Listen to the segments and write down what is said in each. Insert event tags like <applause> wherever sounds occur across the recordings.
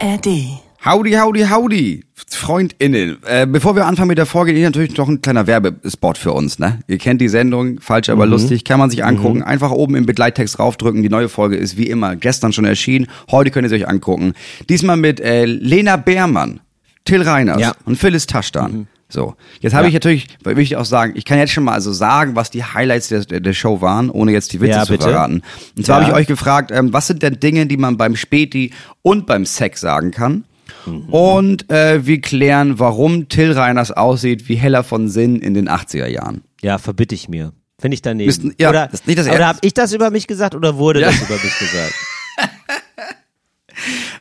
ARD. Howdy, howdy, howdy, FreundInnen. Äh, bevor wir anfangen mit der Folge, hier natürlich noch ein kleiner Werbespot für uns, ne? Ihr kennt die Sendung, falsch, aber lustig, kann man sich angucken. Einfach oben im Begleittext draufdrücken. Die neue Folge ist wie immer gestern schon erschienen. Heute könnt ihr sie euch angucken. Diesmal mit äh, Lena Beermann, Till Reiners Ja. und Phyllis Taschdan. So, jetzt habe Ja. ich natürlich, will ich auch sagen, ich kann jetzt schon mal also sagen, was die Highlights der, der Show waren, ohne jetzt die Witze Ja, zu bitte. verraten. Und zwar Ja. habe ich euch gefragt, ähm, was sind denn Dinge, die man beim Späti und beim Sex sagen kann? Und äh, wir klären, warum Till Reiners aussieht wie Heller von Sinn in den 80er Jahren. Ja, verbitte ich mir. Finde ich daneben. Müssten- ja, oder das nicht das oder habe ich das über mich gesagt oder wurde das über mich gesagt? <laughs>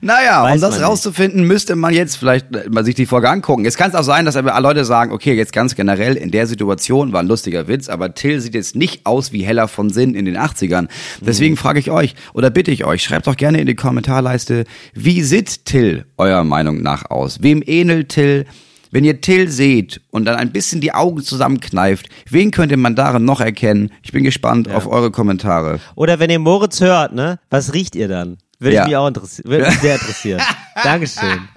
Naja, um Weiß das man nicht. rauszufinden, müsste man jetzt vielleicht äh, mal sich die Folge angucken. Jetzt kann es auch sein, dass aber Leute sagen, okay, jetzt ganz generell in der Situation war ein lustiger Witz, aber Till sieht jetzt nicht aus wie Heller von Sinn in den 80ern. Deswegen Mhm. frage ich euch oder bitte ich euch, schreibt doch gerne in die Kommentarleiste, wie sieht Till eurer Meinung nach aus? Wem ähnelt Till? Wenn ihr Till seht und dann ein bisschen die Augen zusammenkneift, wen könnte man darin noch erkennen? Ich bin gespannt auf eure Kommentare. Oder wenn ihr Moritz hört, ne? Was riecht ihr dann? Würde Ja. ich mich auch interessieren. Würde mich sehr interessieren. <laughs> Dankeschön.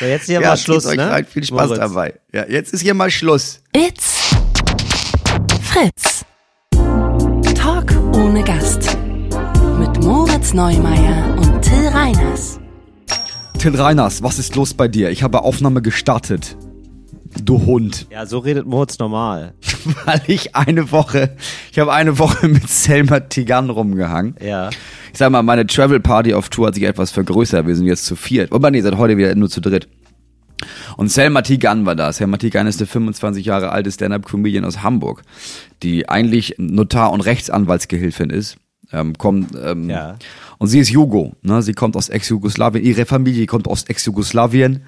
So, jetzt hier mal zieht Schluss, ne? rein. Viel Spaß Moritz. dabei. Ja, jetzt ist hier mal Schluss. It's Fritz. Talk ohne Gast. Mit Moritz Neumeier und Till Reiners. Till Reiners, was ist los bei dir? Ich habe Aufnahme gestartet. Du Hund. Ja, so redet Moritz normal. <laughs> Weil ich eine Woche, ich habe eine Woche mit Selma Tigan rumgehangen. Ja. Ich sag mal, meine Travel Party auf Tour hat sich etwas vergrößert. Wir sind jetzt zu viert. Aber nee, seit heute wieder nur zu dritt. Und Selma Tigan war da. Selma Tigan ist eine 25 Jahre alte Stand-Up-Comedian aus Hamburg, die eigentlich Notar- und Rechtsanwaltsgehilfin ist. Ähm, kommt, ähm, Ja. Und sie ist Jugo. Ne? Sie kommt aus Ex-Jugoslawien. Ihre Familie kommt aus Ex-Jugoslawien.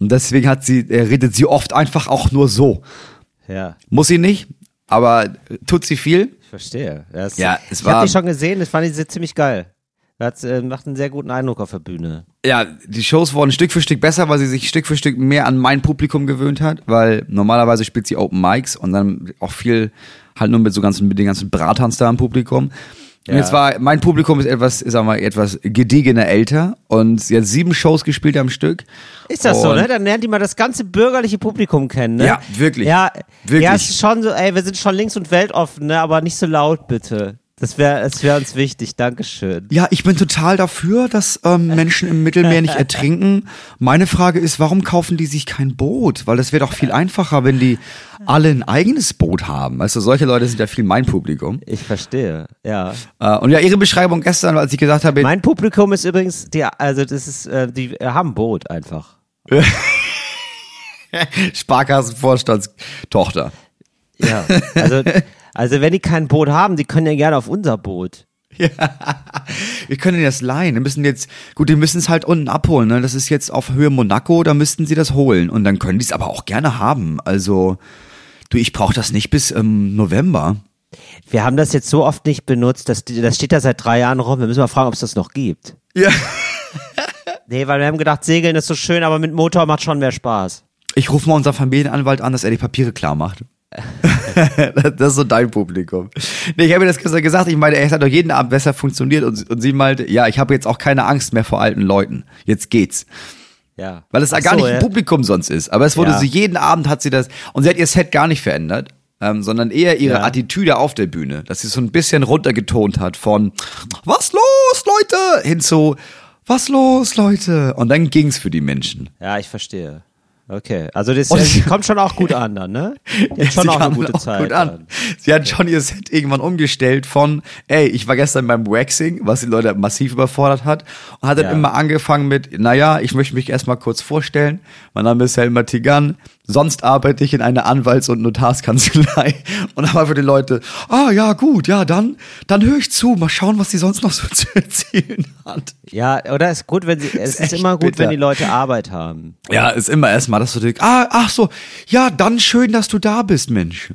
Und deswegen hat sie, äh, redet sie oft einfach auch nur so. Ja. Muss sie nicht, aber tut sie viel. Ich verstehe. Das, Ja, es ich war- habe die schon gesehen, das fand ich ziemlich geil. Das äh, macht einen sehr guten Eindruck auf der Bühne. Ja, die Shows wurden Stück für Stück besser, weil sie sich Stück für Stück mehr an mein Publikum gewöhnt hat, weil normalerweise spielt sie Open Mics und dann auch viel halt nur mit so ganzen, mit den ganzen Bratans da im Publikum. Und Ja. jetzt war, mein Publikum ist etwas, sagen wir etwas gediegener älter und sie hat sieben Shows gespielt am Stück. Ist das so, Und- ne? Dann lernt die mal das ganze bürgerliche Publikum kennen, ne? Ja, wirklich. Ja, Wirklich. ja, es ist schon so, ey, wir sind schon links und weltoffen, ne? Aber nicht so laut, bitte. Das wäre das wär uns wichtig. Dankeschön. Ja, ich bin total dafür, dass ähm, Menschen im Mittelmeer nicht ertrinken. Meine Frage ist, warum kaufen die sich kein Boot? Weil das wäre doch viel einfacher, wenn die alle ein eigenes Boot haben. Also solche Leute sind ja viel mein Publikum. Ich verstehe, ja. Äh, und ja, ihre Beschreibung gestern, als ich gesagt habe, Mein Publikum ist übrigens, die, also das ist, äh, die haben ein Boot einfach. <laughs> Sparkassenvorstandstochter. Ja, also, <laughs> also wenn die kein Boot haben, die können ja gerne auf unser Boot. <laughs> Wir können das leihen. Wir müssen jetzt, gut, die müssen es halt unten abholen. Ne? Das ist jetzt auf Höhe Monaco, da müssten sie das holen. Und dann können die es aber auch gerne haben. Also, du, ich brauche das nicht bis ähm, November. Wir haben das jetzt so oft nicht benutzt, dass die, das steht da seit drei Jahren rum. Wir müssen mal fragen, ob es das noch gibt. Ja. <laughs> Nee, weil wir haben gedacht, Segeln ist so schön, aber mit Motor macht schon mehr Spaß. Ich rufe mal unseren Familienanwalt an, dass er die Papiere klar macht. <laughs> das ist so dein Publikum. Nee, ich habe mir das gestern gesagt, ich meine, es hat doch jeden Abend besser funktioniert und, und sie meinte, ja, ich habe jetzt auch keine Angst mehr vor alten Leuten. Jetzt geht's. Ja. Weil es Ach gar so, nicht ein ja. Publikum sonst ist. Aber es wurde Ja. sie, jeden Abend hat sie das, und sie hat ihr Set gar nicht verändert, ähm, sondern eher ihre Ja. Attitüde auf der Bühne. Dass sie so ein bisschen runtergetont hat von, was los, Leute, hin zu, was los, Leute. Und dann ging's für die Menschen. Ja, ich verstehe. Okay, also das äh, kommt schon auch gut an dann, ne? Jetzt <laughs> schon Sie auch eine gute auch Zeit. Gut an. dann. Sie hat schon ihr Set irgendwann umgestellt von, ey, ich war gestern beim Waxing, was die Leute massiv überfordert hat, und hat dann Ja. immer angefangen mit, naja, ich möchte mich erstmal kurz vorstellen. Mein Name ist Helma Tigan. Sonst arbeite ich in einer Anwalts- und Notarskanzlei. <laughs> Und dann war für die Leute, ah ja, gut, ja, dann, dann höre ich zu, mal schauen, was sie sonst noch so <laughs> zu erzählen hat. Ja, oder ist gut, wenn sie, es ist echt immer gut, bitter. wenn die Leute Arbeit haben. Ja, ist immer erstmal, dass du denkst, ah, ach so, ja, dann schön, dass du da bist, Mensch.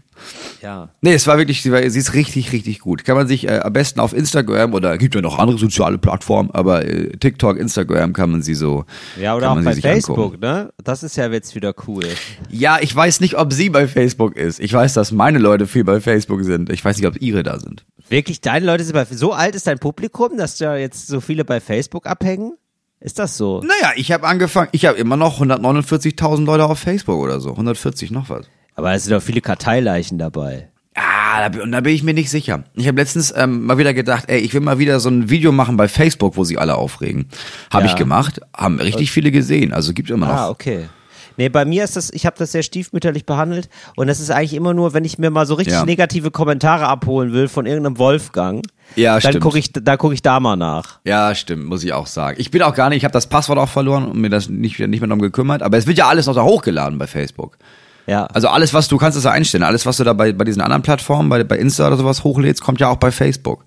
Ja. Nee, es war wirklich, sie, war, sie ist richtig, richtig gut. Kann man sich äh, am besten auf Instagram oder gibt ja noch andere soziale Plattformen, aber äh, TikTok, Instagram kann man sie so. Ja, oder auch bei Facebook, angucken. ne? Das ist ja jetzt wieder cool. Ja, ich weiß nicht, ob sie bei Facebook ist. Ich weiß, dass meine Leute viel bei Facebook sind. Ich weiß nicht, ob ihre da sind. Wirklich, deine Leute sind bei, so alt ist dein Publikum, dass da jetzt so viele bei Facebook abhängen? Ist das so? Naja, ich habe angefangen, ich habe immer noch 149.000 Leute auf Facebook oder so. 140 noch was. Aber es sind doch viele Karteileichen dabei. Ah, da, und da bin ich mir nicht sicher. Ich habe letztens ähm, mal wieder gedacht, ey, ich will mal wieder so ein Video machen bei Facebook, wo sie alle aufregen. Habe Ja. ich gemacht, haben richtig viele gesehen. Also gibt immer noch. Ah, okay. Nee, bei mir ist das, ich habe das sehr stiefmütterlich behandelt und das ist eigentlich immer nur, wenn ich mir mal so richtig Ja. negative Kommentare abholen will von irgendeinem Wolfgang, Ja, dann stimmt. gucke ich, da gucke ich da mal nach. Ja, stimmt, muss ich auch sagen. Ich bin auch gar nicht, ich habe das Passwort auch verloren und mir das nicht, nicht mehr darum gekümmert. Aber es wird ja alles noch da hochgeladen bei Facebook. Ja. Also alles, was du kannst, es ja einstellen. Alles, was du da bei, bei diesen anderen Plattformen, bei, bei Insta oder sowas hochlädst, kommt ja auch bei Facebook.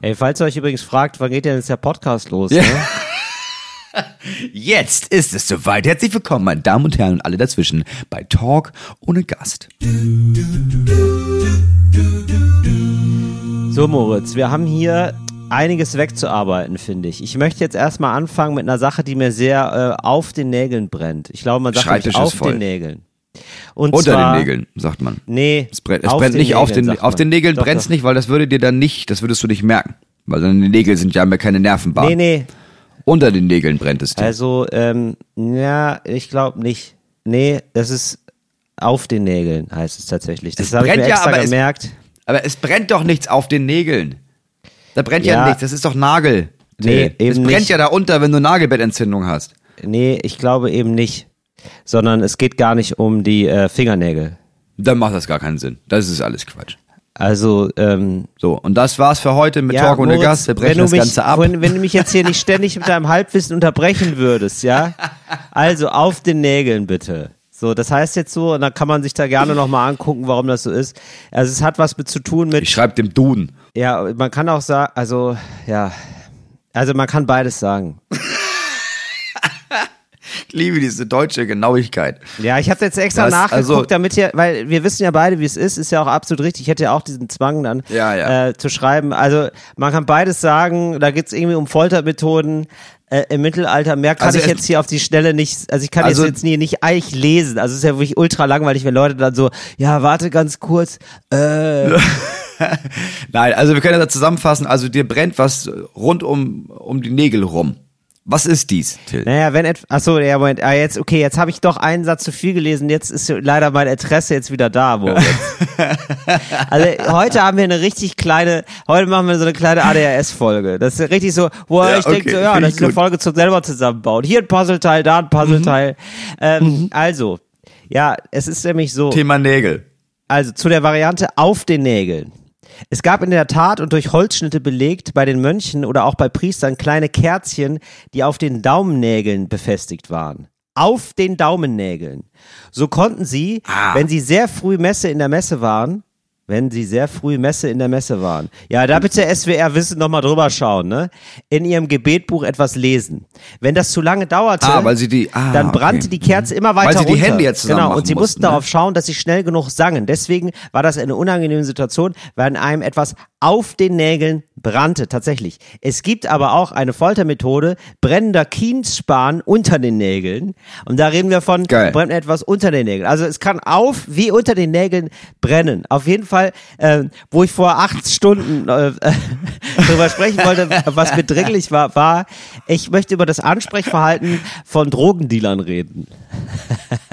Ey, falls ihr euch übrigens fragt, wann geht denn jetzt der Podcast los? Ja. Ne? <laughs> Jetzt ist es soweit. Herzlich willkommen, meine Damen und Herren und alle dazwischen bei Talk ohne Gast. So, Moritz, wir haben hier einiges wegzuarbeiten, finde ich. Ich möchte jetzt erstmal anfangen mit einer Sache, die mir sehr äh, auf den Nägeln brennt. Ich glaube, man sagt ist auf voll. den Nägeln. Und Unter zwar, den Nägeln, sagt man. Nee, Es brennt, es auf brennt den nicht auf Nägeln, den, sagt auf den Nägeln brennt's doch. nicht, weil das würde dir dann nicht, das würdest du nicht merken. Weil deine Nägel sind ja keine Nervenbahn. Nee, nee, Unter den Nägeln brennt es dir. Also, ähm, ja, ich glaube nicht. Nee, das ist auf den Nägeln, heißt es tatsächlich. Das Es habe ich mir brennt ja, extra aber es- gemerkt. Aber es brennt doch nichts auf den Nägeln. Da brennt ja, Ja. nichts, das ist doch Nagel. Nee, es eben brennt nicht. ja da unter, wenn du Nagelbettentzündung hast. Nee, ich glaube eben nicht. Sondern es geht gar nicht um die äh, Fingernägel. Dann macht das gar keinen Sinn. Das ist alles Quatsch. Also, ähm, So, und das war's für heute mit ja, Talk ohne Moritz, Gast. Wir wenn brechen du das mich, Ganze ab. Wenn, wenn du mich jetzt hier nicht ständig mit deinem Halbwissen unterbrechen würdest, ja? <laughs> Also auf den Nägeln bitte. So, das heißt jetzt so, und dann kann man sich da gerne nochmal angucken, warum das so ist. Also es hat was mit zu tun mit Ich schreib dem Duden. Ja, man kann auch sagen, also, ja. Also man kann beides sagen. <laughs> Ich liebe diese deutsche Genauigkeit. Ja, ich habe jetzt extra Das- nachgeguckt, also- damit hier, weil wir wissen ja beide, wie es ist, ist ja auch absolut richtig. Ich hätte ja auch diesen Zwang dann Ja, ja. Äh, zu schreiben. Also man kann beides sagen, da geht's irgendwie um Foltermethoden. Äh, Im Mittelalter, mehr kann Also ich es- jetzt hier auf die Stelle nicht, also ich kann Also- jetzt, jetzt nie, nicht eigentlich lesen. Also es ist ja wirklich ultra langweilig, wenn Leute dann so, ja, warte ganz kurz, äh, <laughs> Nein, also wir können das zusammenfassen. Also dir brennt was rund um, um die Nägel rum. Was ist dies, Till? Naja, wenn et achso, ja, Moment, ah, jetzt, okay, jetzt habe ich doch einen Satz zu viel gelesen, jetzt ist leider mein Interesse jetzt wieder da, Moritz. <laughs> also heute haben wir eine richtig kleine, heute machen wir so eine kleine ADHS-Folge. Das ist richtig so, wo Ja, ich denke, okay, so, ja, das ist eine gut. Folge zum selber zusammenbauen. Hier ein Puzzleteil, da ein Puzzleteil. Ähm, Also, ja, es ist nämlich so. Thema Nägel. Also zu der Variante auf den Nägeln. Es gab in der Tat und durch Holzschnitte belegt bei den Mönchen oder auch bei Priestern kleine Kerzchen, die auf den Daumennägeln befestigt waren. Auf den Daumennägeln. So konnten sie, Ah. wenn sie sehr früh Messe in der Messe waren, wenn sie sehr früh Messe in der Messe waren. Ja, da bitte SWR Wissen nochmal drüber schauen, ne? In ihrem Gebetbuch etwas lesen. Wenn das zu lange dauerte, Ah, weil sie die- ah, dann brannte okay. die Kerze immer weiter Weil sie die runter. Hände jetzt zusammen Genau, und sie mussten mussten, ne? darauf schauen, dass sie schnell genug sangen. Deswegen war das eine unangenehme Situation, weil einem etwas auf den Nägeln brannte, tatsächlich. Es gibt aber auch eine Foltermethode, brennender Kienspan unter den Nägeln. Und da reden wir von, Geil. brennt etwas unter den Nägeln. Also es kann auf wie unter den Nägeln brennen. Auf jeden Fall, äh, wo ich vor acht Stunden äh, <laughs> darüber sprechen wollte, was mir dringlich war, war, ich möchte über das Ansprechverhalten von Drogendealern reden. <laughs>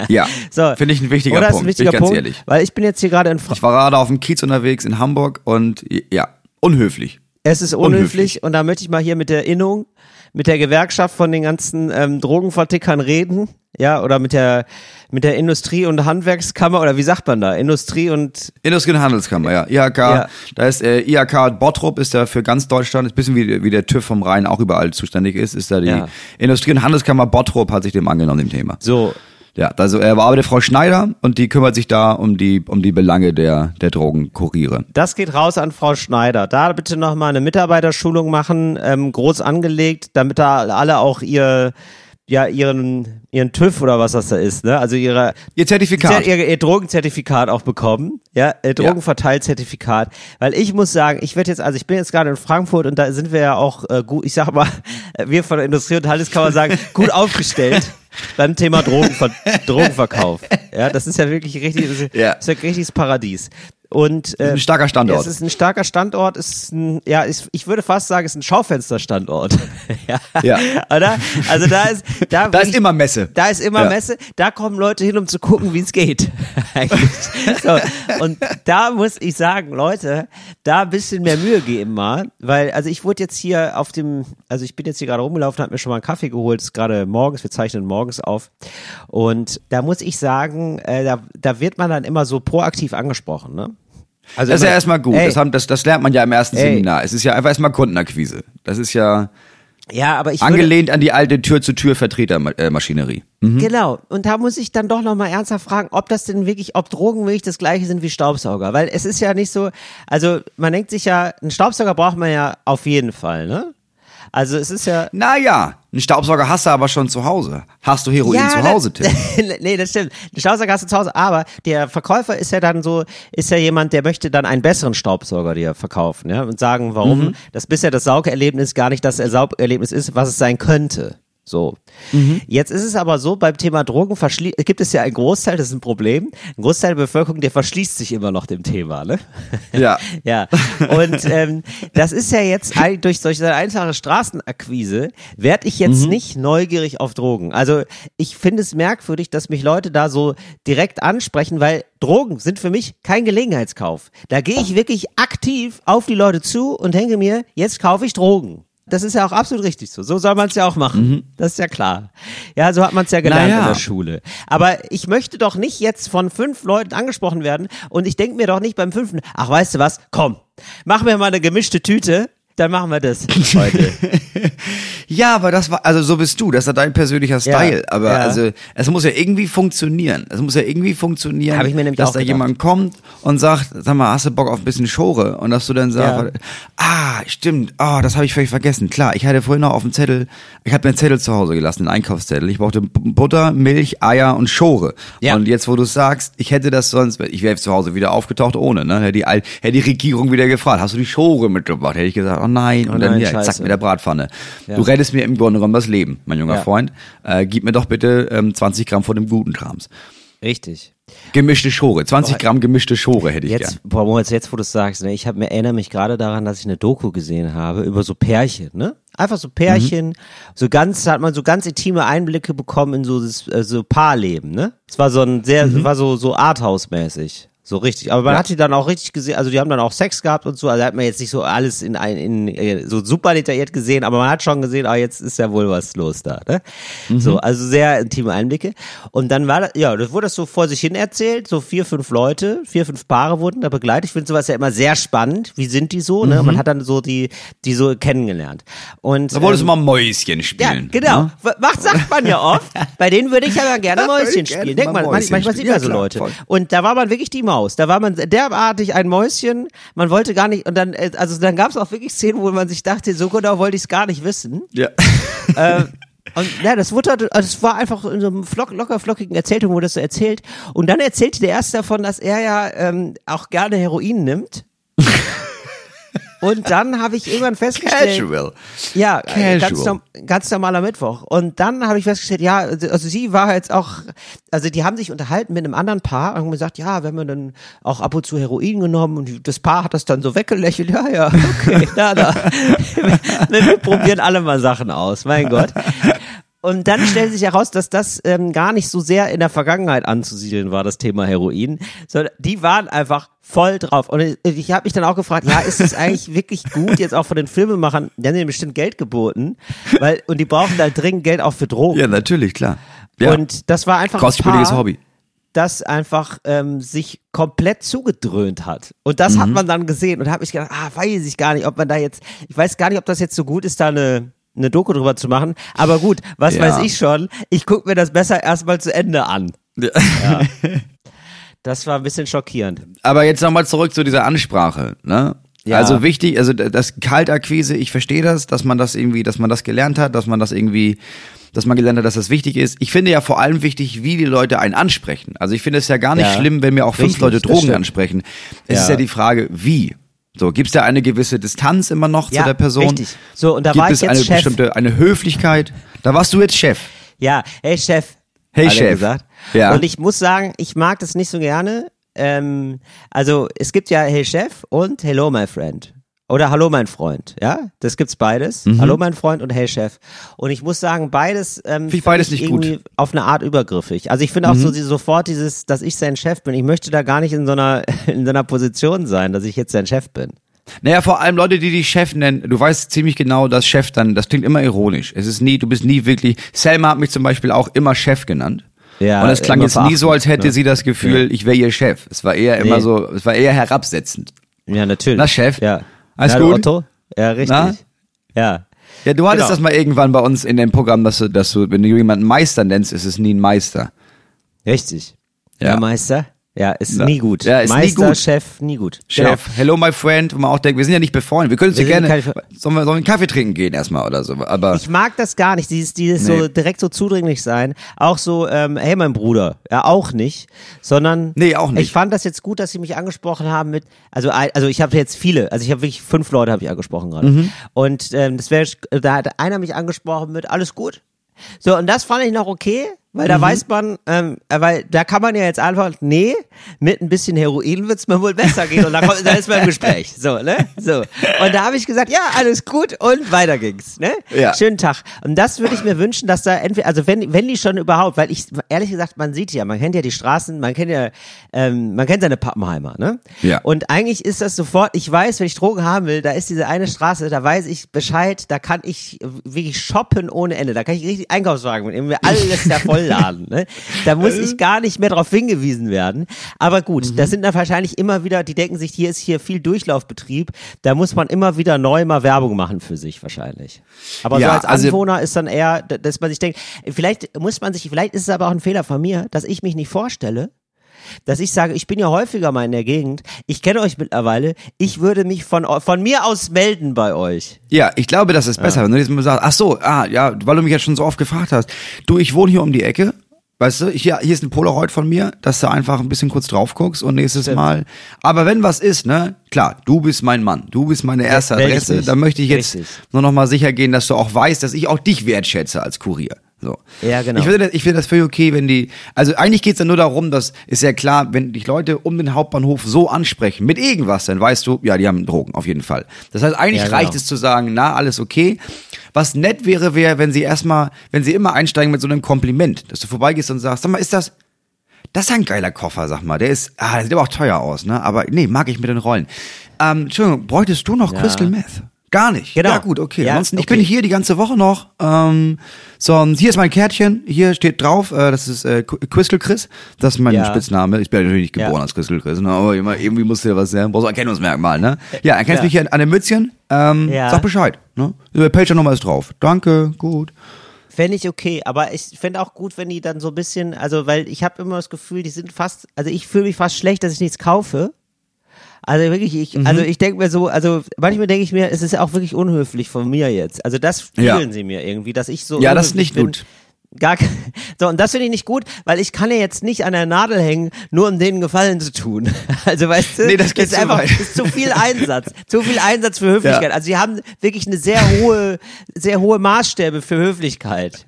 Ja, So. finde ich ein wichtiger Punkt, ein wichtiger bin ich ganz Punkt, ehrlich. weil ich bin jetzt hier gerade in Fra Ich war gerade auf dem Kiez unterwegs in Hamburg und ja, unhöflich. Es ist unhöflich, Unhöflich. und da möchte ich mal hier mit der Innung, mit der Gewerkschaft von den ganzen ähm, Drogenvertickern reden, ja, oder mit der mit der Industrie- und Handwerkskammer oder wie sagt man da? Industrie und Industrie- und Handelskammer, ja. IHK, Ja. da ist äh, IHK Bottrop ist da für ganz Deutschland, ist ein bisschen wie, wie der TÜV vom Rhein auch überall zuständig ist, ist da die Ja. Industrie- und Handelskammer Bottrop hat sich dem angenommen, dem Thema. so. Ja, also er war aber der Frau Schneider und die kümmert sich da um die um die Belange der der Drogenkuriere. Das geht raus an Frau Schneider. Da bitte nochmal eine Mitarbeiterschulung machen, ähm, groß angelegt, damit da alle auch ihr ja ihren ihren TÜV oder was das da ist, ne? Also ihre Ihr Zertifikat. ihr, ihr Drogenzertifikat auch bekommen, ja, äh, Drogenverteilzertifikat, weil ich muss sagen, ich werde jetzt, also ich bin jetzt gerade in Frankfurt und da sind wir ja auch äh, gut, ich sag mal, <laughs> wir von der Industrie und Handels kann man sagen, <laughs> gut aufgestellt beim Thema Drogenver Drogenverkauf. Ja, das ist ja wirklich richtig, das ist, Ja. ist ja richtiges Paradies. Und äh, Ein starker Standort. es ist ein starker Standort, ist ein, ja, ist, ich würde fast sagen, es ist ein Schaufensterstandort. <laughs> ja. Ja. Oder? Also da ist, da, Da ist ich- immer Messe. da ist immer Ja. Messe, da kommen Leute hin, um zu gucken, wie es geht. <laughs> So, und da muss ich sagen, Leute, da ein bisschen mehr Mühe geben mal, weil, also ich wurde jetzt hier auf dem, also ich bin jetzt hier gerade rumgelaufen, habe mir schon mal einen Kaffee geholt, es ist gerade morgens, wir zeichnen morgens auf. Und da muss ich sagen, äh, da, da wird man dann immer so proaktiv angesprochen, ne? Also Das ist ja erstmal gut. Ey, Das, haben, das, das lernt man ja im ersten Ey. Seminar. Es ist ja einfach erstmal Kundenakquise. Das ist ja ja, aber ich würde, angelehnt an die alte Tür-zu-Tür-Vertretermaschinerie. Genau. Und da muss ich dann doch nochmal ernsthaft fragen, ob das denn wirklich, ob Drogen wirklich das gleiche sind wie Staubsauger. Weil es ist ja nicht so, also man denkt sich ja, einen Staubsauger braucht man ja auf jeden Fall, ne? Also es ist ja. Naja, einen Staubsauger hast du aber schon zu Hause. Hast du Heroin zu Hause, Tim? <laughs> nee, das stimmt. Den Staubsauger hast du zu Hause, aber der Verkäufer ist ja dann so, ist ja jemand, der möchte dann einen besseren Staubsauger dir verkaufen, ja, und sagen, warum Mhm. das bisher das Saugerlebnis gar nicht das Saugerlebnis ist, was es sein könnte. So. Mhm. Jetzt ist es aber so, beim Thema Drogen gibt es ja einen Großteil, das ist ein Problem, ein Großteil der Bevölkerung, der verschließt sich immer noch dem Thema, ne? <laughs> Ja. <laughs> Ja, und ähm, das ist ja jetzt durch solche einfache Straßenakquise, werde ich jetzt nicht neugierig auf Drogen. Also ich finde es merkwürdig, dass mich Leute da so direkt ansprechen, weil Drogen sind für mich kein Gelegenheitskauf. Da gehe ich wirklich aktiv auf die Leute zu und denke mir, jetzt kaufe ich Drogen. Das ist ja auch absolut richtig so. So soll man es ja auch machen. Das ist ja klar. Ja, so hat man es ja gelernt Naja. in der Schule. Aber ich möchte doch nicht jetzt von fünf Leuten angesprochen werden und ich denke mir doch nicht beim fünften, ach weißt du was, komm, mach mir mal eine gemischte Tüte, dann machen wir das <laughs> heute. Ja, aber das war, also so bist du, das ist dein persönlicher Ja, Style. Aber ja. also, es muss ja irgendwie funktionieren. Es muss ja irgendwie funktionieren, Hab ich mir nämlich dass auch da gedacht. jemand kommt und sagt, sag mal, hast du Bock auf ein bisschen Schore? Und dass du dann sagst, ah, stimmt, ah, das habe ich völlig vergessen. Klar, ich hatte vorhin noch auf dem Zettel, ich habe mir einen Zettel zu Hause gelassen, einen Einkaufszettel. Ich brauchte Butter, Milch, Eier und Schore. Ja. Und jetzt, wo du sagst, ich hätte das sonst, ich wäre zu Hause wieder aufgetaucht ohne, ne? Hätte die, hätte die Regierung wieder gefragt, hast du die Schore mitgebracht? Hätte ich gesagt, oh nein, und Oh dann nein, ja, zack mit der Bratpfanne. Ja. Du rettest mir im Grunde genommen das Leben, mein junger Ja. Freund. Äh, gib mir doch bitte ähm, 20 Gramm von dem guten Krams. Richtig. Gemischte Schore, 20 Gramm gemischte Schore hätte ich Jetzt, gern. boah, Moritz, jetzt wo du es sagst, ne, ich hab, mir erinnere mich gerade daran, dass ich eine Doku gesehen habe über so Pärchen, ne? Einfach so Pärchen, Mhm. so ganz, hat man so ganz intime Einblicke bekommen in so das, äh, so Paarleben, ne? Es war so ein sehr, Mhm. war so, so Arthouse-mäßig. So richtig. Aber man hat die dann auch richtig gesehen, also die haben dann auch Sex gehabt und so, also hat man jetzt nicht so alles in ein, in, äh, so super detailliert gesehen, aber man hat schon gesehen, ah, jetzt ist ja wohl was los da, ne? So, also sehr intime Einblicke. Und dann war das, ja, das wurde das so vor sich hin erzählt, so vier, fünf Leute, vier, fünf Paare wurden da begleitet. Ich finde sowas ja immer sehr spannend. Wie sind die so, ne? Man hat dann so die, die so kennengelernt. Und, Da wolltest ähm, du mal Mäuschen ja, spielen. genau. ne? Macht, sagt man ja oft. <laughs> Bei denen würde ich gerne Ja, würde Mäuschen gerne spielen. Denkt mal manchmal sieht man so Ja, Leute. Und da war man wirklich die Maus. Da war man derartig ein Mäuschen. Man wollte gar nicht, und dann, äh, also dann gab es auch wirklich Szenen, wo man sich dachte, so genau wollte ich es gar nicht wissen. Ja. <laughs> äh, und ja, das wurde, also es war einfach in so einem flock, locker flockigen Erzählung, wurde das so erzählt. Und dann erzählte der erste davon, dass er ja ähm, auch gerne Heroin nimmt. Und dann habe ich irgendwann festgestellt, Casual. ja, äh, ganz, Casual. norm- ganz normaler Mittwoch. Und dann habe ich festgestellt, ja, also also sie war jetzt auch, also die haben sich unterhalten mit einem anderen Paar und haben gesagt, ja, wir haben dann auch ab und zu Heroin genommen und das Paar hat das dann so weggelächelt, ja, ja, okay, <laughs> da, da. <laughs> wir, wir probieren alle mal Sachen aus, mein Gott. Und dann stellt sich heraus, dass das ähm, gar nicht so sehr in der Vergangenheit anzusiedeln war, das Thema Heroin, sondern die waren einfach voll drauf. Und ich, ich habe mich dann auch gefragt, ja, ist es eigentlich wirklich gut, jetzt auch von den Filmemachern, die haben denen bestimmt Geld geboten, weil, und die brauchen halt dringend Geld auch für Drogen. Ja, natürlich, klar. Ja. Und das war einfach ein Kostspieliges Paar, Hobby. das einfach ähm, sich komplett zugedröhnt hat. Und das Mhm. hat man dann gesehen und habe ich gedacht, ah, weiß ich gar nicht, ob man da jetzt, ich weiß gar nicht, ob das jetzt so gut ist, da eine eine Doku drüber zu machen. Aber gut, was Ja. weiß ich schon? Ich gucke mir das besser erstmal zu Ende an. Ja. <laughs> Das war ein bisschen schockierend. Aber jetzt nochmal zurück zu dieser Ansprache. Ne? Ja. Also wichtig, also das Kaltakquise, ich verstehe das, dass man das irgendwie, dass man das gelernt hat, dass man das irgendwie, dass man gelernt hat, dass das wichtig ist. Ich finde ja vor allem wichtig, wie die Leute einen ansprechen. Also ich finde es ja gar nicht Ja. schlimm, wenn mir auch fünf Richtig, Leute Drogen ansprechen. Es Ja. ist ja die Frage, wie. So, gibt es da eine gewisse Distanz immer noch zu der Person? Richtig. So, und da Gibt war ich es jetzt eine Chef. bestimmte, eine Höflichkeit? Da warst du jetzt Chef. Ja, hey Chef. Hey, Chef. Gesagt. Ja. Und ich muss sagen, ich mag das nicht so gerne. Ähm, also es gibt ja Hey Chef und Hello my friend. Oder Hallo mein Freund, ja, das gibt's beides. Mhm. Hallo mein Freund und Hey Chef. Und ich muss sagen, beides ähm, Finde ich beides nicht gut. Mhm. irgendwie auf eine Art übergriffig. Also ich finde auch so die, sofort dieses, dass ich sein Chef bin. Ich möchte da gar nicht in so einer <laughs> in so einer Position sein, dass ich jetzt sein Chef bin. Naja, vor allem Leute, die dich Chef nennen, du weißt ziemlich genau, dass Chef dann, das klingt immer ironisch. Es ist nie, du bist nie wirklich, Selma hat mich zum Beispiel auch immer Chef genannt. Ja, und es klang immer jetzt nie so, als hätte verachtend, sie das Gefühl, ich wäre ihr Chef. Es war eher immer Nee. so, es war eher herabsetzend. Ja, natürlich. Na, Chef? Ja. Alles Na, gut? Otto? Ja, richtig. Na? Ja. Ja, du hattest Genau. das mal irgendwann bei uns in dem Programm, dass du, dass du, wenn du jemanden Meister nennst, ist es nie ein Meister. Richtig. Ja. Ja, Meister? Ja, ist Ja. nie gut. Ja, ist nie Meister, gut. Chef, nie gut. Chef, hello my friend, wo man auch denkt, wir sind ja nicht befreundet, wir können uns ja gerne, sollen wir, sollen wir einen Kaffee trinken gehen erstmal oder so, aber. Ich mag das gar nicht, dieses, dieses Nee. so direkt so zudringlich sein. Auch so, ähm, hey mein Bruder, ja auch nicht, sondern Nee, auch nicht. Ich fand das jetzt gut, dass Sie mich angesprochen haben mit, also also ich habe jetzt viele, also ich habe wirklich fünf Leute habe ich angesprochen gerade. Mhm. Und ähm, das wäre, da hat einer mich angesprochen mit alles gut. So und das fand ich noch okay, weil Mhm. da weiß man, ähm, äh, weil da kann man ja jetzt einfach, nee, mit ein bisschen Heroin wird's mir wohl besser gehen und dann, kommt, dann ist man im Gespräch, so ne, so. Und da habe ich gesagt, ja alles gut und weiter ging's, ne? Ja. Schönen Tag. Und das würde ich mir wünschen, dass da entweder, also wenn, wenn die schon überhaupt, weil ich, ehrlich gesagt, man sieht ja, man kennt ja die Straßen, man kennt ja, ähm, man kennt seine Pappenheimer, ne? Ja. Und eigentlich ist das sofort, ich weiß, wenn ich Drogen haben will, da ist diese eine Straße, da weiß ich Bescheid, da kann ich wirklich shoppen ohne Ende, da kann ich richtig Einkaufswagen mitnehmen, mir alles da vollladen, ne? Da muss ich gar nicht mehr darauf hingewiesen werden. Aber gut, das sind dann wahrscheinlich immer wieder, die denken sich, hier ist hier viel Durchlaufbetrieb, da muss man immer wieder neu mal Werbung machen für sich wahrscheinlich. Aber Ja, so als also- Anwohner ist dann eher, dass man sich denkt, vielleicht muss man sich, vielleicht ist es aber auch ein Fehler von mir, dass ich mich nicht vorstelle, dass ich sage, ich bin ja häufiger mal in der Gegend, ich kenne euch mittlerweile, ich würde mich von, von mir aus melden bei euch. Ja, ich glaube, das ist besser, wenn du jetzt mal sagst, ach so, ah, ja, weil du mich jetzt schon so oft gefragt hast. Du, ich wohne hier um die Ecke. Weißt du, hier, hier ist ein Polaroid von mir, dass du einfach ein bisschen kurz drauf guckst und nächstes Stimmt. Mal. Aber wenn was ist, ne, klar, du bist mein Mann, du bist meine erste Adresse, dann möchte ich jetzt Richtig. nur noch mal sicher gehen, dass du auch weißt, dass ich auch dich wertschätze als Kurier. So. Ja, genau. Ich finde, das- ich finde das völlig okay, wenn die, also eigentlich geht's ja nur darum, dass, ist ja klar, wenn dich Leute um den Hauptbahnhof so ansprechen, mit irgendwas, dann weißt du, ja, die haben Drogen, auf jeden Fall. Das heißt, eigentlich Ja, genau. reicht es zu sagen, na, alles okay. Was nett wäre, wäre, wenn sie erstmal, wenn sie immer einsteigen mit so einem Kompliment, dass du vorbeigehst und sagst, sag mal, ist das, das ist ein geiler Koffer, sag mal. Der ist, ah, der sieht aber auch teuer aus, ne? Aber nee, mag ich mit den Rollen. Ähm, Entschuldigung, bräuchtest du noch Ja. Crystal Meth? Gar nicht. Genau. Ja, gut, okay. Ja, Ansonsten, ich okay. bin hier die ganze Woche noch. Ähm, so, und hier ist mein Kärtchen. Hier steht drauf, äh, das ist äh, Crystal Chris. Das ist mein Ja. Spitzname. Ich bin natürlich nicht geboren Ja. als Crystal Chris, ne? aber immer, irgendwie musst du ja was sagen. Brauchst du ein Erkennungsmerkmal, ne? Ja, erkennst mich hier an dem Mützchen. Ähm. Sag Bescheid. Ne? Die Pager-Nummer ist drauf. Danke, gut. Fände ich okay, aber ich fände auch gut, wenn die dann so ein bisschen, also weil ich habe immer das Gefühl, die sind fast, also ich fühle mich fast schlecht, dass ich nichts kaufe. Also wirklich, ich, Mhm. also ich denke mir so, also manchmal denke ich mir, es ist auch wirklich unhöflich von mir jetzt. Also das spiegeln Ja. sie mir irgendwie, dass ich so Ja, das ist nicht bin. gut. Gar <laughs> so und das finde ich nicht gut, weil ich kann ja jetzt nicht an der Nadel hängen, nur um denen Gefallen zu tun. <laughs> Also weißt du, Nee, das geht ist einfach weit. ist zu viel Einsatz, zu viel Einsatz für <laughs> Höflichkeit. Ja. Also sie haben wirklich eine sehr hohe, sehr hohe Maßstäbe für Höflichkeit.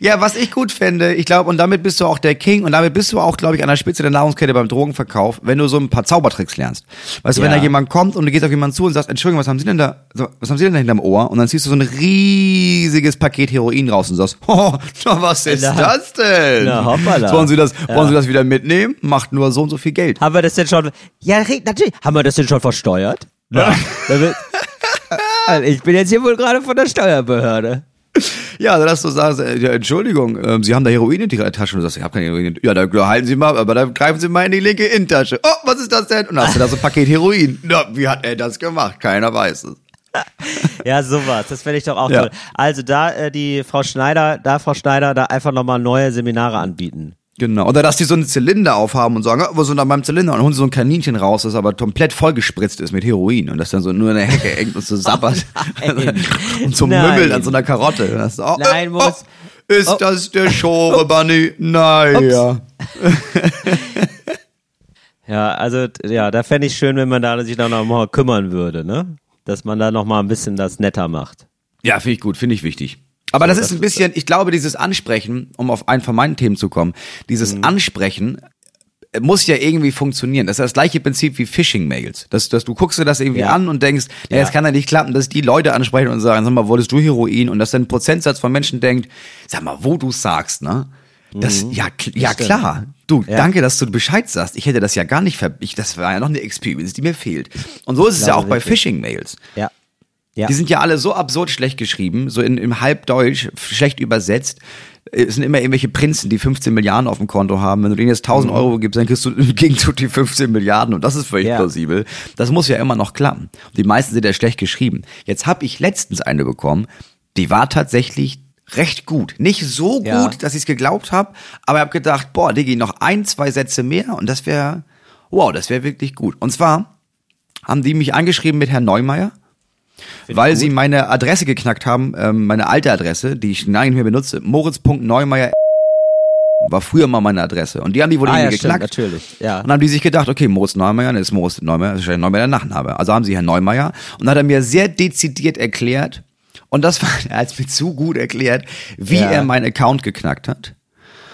Ja, was ich gut fände, ich glaube, und damit bist du auch der King und damit bist du auch, glaube ich, an der Spitze der Nahrungskette beim Drogenverkauf, wenn du so ein paar Zaubertricks lernst. Weißt du, wenn Ja. da jemand kommt und du gehst auf jemanden zu und sagst, Entschuldigung, was haben Sie denn da, was haben Sie denn da hinterm Ohr? Und dann ziehst du so ein riesiges Paket Heroin raus und sagst, oh, <laughs> was ist Na, das denn? na, hoppala. Wollen Sie das, wollen Sie das wieder mitnehmen? Macht nur so und so viel Geld. Haben wir das denn schon? Ja, natürlich. Haben wir das denn schon versteuert? Ja. Also ich bin jetzt hier wohl gerade von der Steuerbehörde. Ja, also dass du sagst, ja, Entschuldigung, ähm, Sie haben da Heroin in Ihrer Tasche und du sagst, ich habe kein Heroin. Ja, da halten Sie mal, aber dann greifen Sie mal in die linke Innentasche. Oh, was ist das denn? Und dann hast du da so ein Paket Heroin. Na, wie hat er das gemacht? Keiner weiß es. <laughs> Ja, sowas. Das fände ich doch auch Ja. toll. Also da äh, die Frau Schneider, da Frau Schneider, da einfach nochmal neue Seminare anbieten. Genau. Oder dass die so einen Zylinder aufhaben und sagen, ah, wo sind da beim Zylinder? Und holen so ein Kaninchen raus, das aber komplett vollgespritzt ist mit Heroin und das dann so nur in der Hecke hängt und so <laughs> sabbert. <laughs> und so mümmelt an so einer Karotte. Das, oh, Nein, oh, oh, ist Oh. das der Schore Bunny? Naja. Ja, also ja, da fände ich schön, wenn man da sich da noch mal kümmern würde, ne? Dass man da noch mal ein bisschen das netter macht. Ja, finde ich gut, finde ich wichtig. Aber das ist ein bisschen, ich glaube, dieses Ansprechen, um auf einen von meinen Themen zu kommen, dieses Ansprechen äh, muss ja irgendwie funktionieren. Das ist das gleiche Prinzip wie Phishing-Mails. Dass, dass du guckst dir das irgendwie Ja. an und denkst, ja, das kann ja nicht klappen, dass die Leute ansprechen und sagen, sag mal, wolltest du Heroin? Und dass dann ein Prozentsatz von Menschen denkt, sag mal, wo du sagst, ne? Das, ja, kl ja stimmt. klar. Du, Ja. danke, dass du Bescheid sagst. Ich hätte das ja gar nicht ver ich, das war ja noch eine Experience, die mir fehlt. Und so ist es ja auch bei wirklich. Phishing-Mails. Ja. Ja. Die sind ja alle so absurd schlecht geschrieben, so in, im Halbdeutsch, schlecht übersetzt. Es sind immer irgendwelche Prinzen, die 15 Milliarden auf dem Konto haben. Wenn du denen jetzt 1000 Euro gibst, dann kriegst du <laughs> im Gegenzug die 15 Milliarden und das ist völlig Ja. plausibel. Das muss ja immer noch klappen. Die meisten sind ja schlecht geschrieben. Jetzt habe ich letztens eine bekommen, die war tatsächlich recht gut. Nicht so gut, Ja. dass ich es geglaubt habe, aber ich habe gedacht, boah, Digi, noch ein, zwei Sätze mehr und das wäre, wow, das wäre wirklich gut. Und zwar haben die mich angeschrieben mit Herrn Neumeier weil sie meine Adresse geknackt haben, ähm, meine alte Adresse, die ich lange nicht mehr benutze, moritz.neumeier <laughs> war früher mal meine Adresse. Und die haben die wohl Ah, ja, irgendwie stimmt, geknackt. natürlich. Ja. Und dann haben die sich gedacht, okay, Moritz Neumeier, das ist Moritz Neumeier, das ist ja Neumeier der Nachname. Also haben sie Herrn Neumeier und dann hat er mir sehr dezidiert erklärt, und das war, <laughs> er hat mir zu gut erklärt, wie Ja. er meinen Account geknackt hat.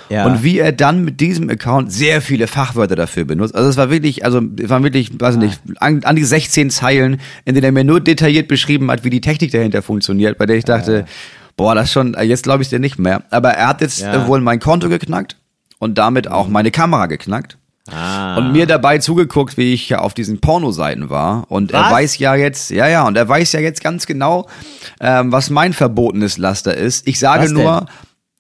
ja. Und wie er dann mit diesem Account sehr viele Fachwörter dafür benutzt. Also es war wirklich, also es waren wirklich, weiß ich nicht, an, an die 16 Zeilen, in denen er mir nur detailliert beschrieben hat, wie die Technik dahinter funktioniert, bei der ich dachte, boah, das schon, äh, jetzt glaube ich dir nicht mehr. Aber er hat jetzt Ja. äh, wohl mein Konto geknackt und damit auch meine Kamera geknackt. Ah. Und mir dabei zugeguckt, wie ich ja auf diesen Pornoseiten war. Und er Was? weiß ja jetzt, ja, ja, und er weiß ja jetzt ganz genau, ähm, was mein verbotenes Laster ist. Ich sage Was nur, denn?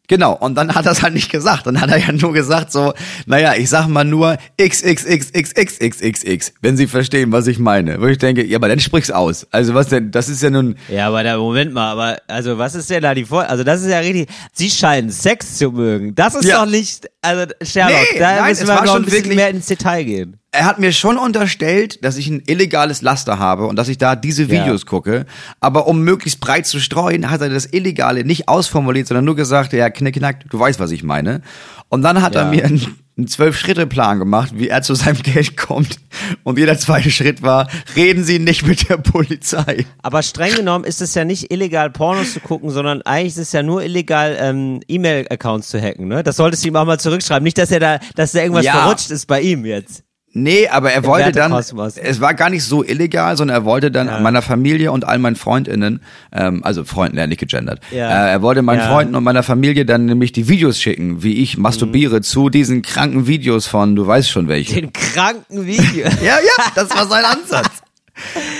genau, und dann hat er es halt nicht gesagt. Dann hat er ja nur gesagt so, naja, ich sag mal nur XXXXXXXX, wenn Sie verstehen, was ich meine. Wo ich denke, ja, aber dann sprich's aus. Also was denn, das ist ja nun, Ja, aber da, Moment mal, aber also was ist denn da die Vor... Also das ist ja richtig... Sie scheinen Sex zu mögen. Das ist Ja. doch nicht... Also Sherlock, Nee, da nein, müssen wir noch ein bisschen wirklich- mehr ins Detail gehen. er hat mir schon unterstellt, dass ich ein illegales Laster habe und dass ich da diese Videos Ja. gucke. Aber um möglichst breit zu streuen, hat er das Illegale nicht ausformuliert, sondern nur gesagt, ja, knick, knack, du weißt, was ich meine. Und dann hat er Ja. mir einen, einen Zwölf-Schritte-Plan gemacht, wie er zu seinem <laughs> Geld kommt. Und jeder zweite Schritt war, reden Sie nicht mit der Polizei. Aber streng genommen ist es ja nicht illegal, Pornos zu gucken, sondern eigentlich ist es ja nur illegal, ähm, E-Mail-Accounts zu hacken. Ne? Das solltest du ihm auch mal zurückschreiben. Nicht, dass er da, dass da irgendwas Ja. verrutscht ist bei ihm jetzt. Nee, aber er wollte dann, es war gar nicht so illegal, sondern er wollte dann Ja. meiner Familie und all meinen FreundInnen, ähm, also Freunden, hat nicht gegendert, Ja. äh, er wollte meinen Ja. Freunden und meiner Familie dann nämlich die Videos schicken, wie ich masturbiere Mhm. zu diesen kranken Videos von, du weißt schon welche. Den kranken Video. <laughs> Ja, ja, das war sein Ansatz.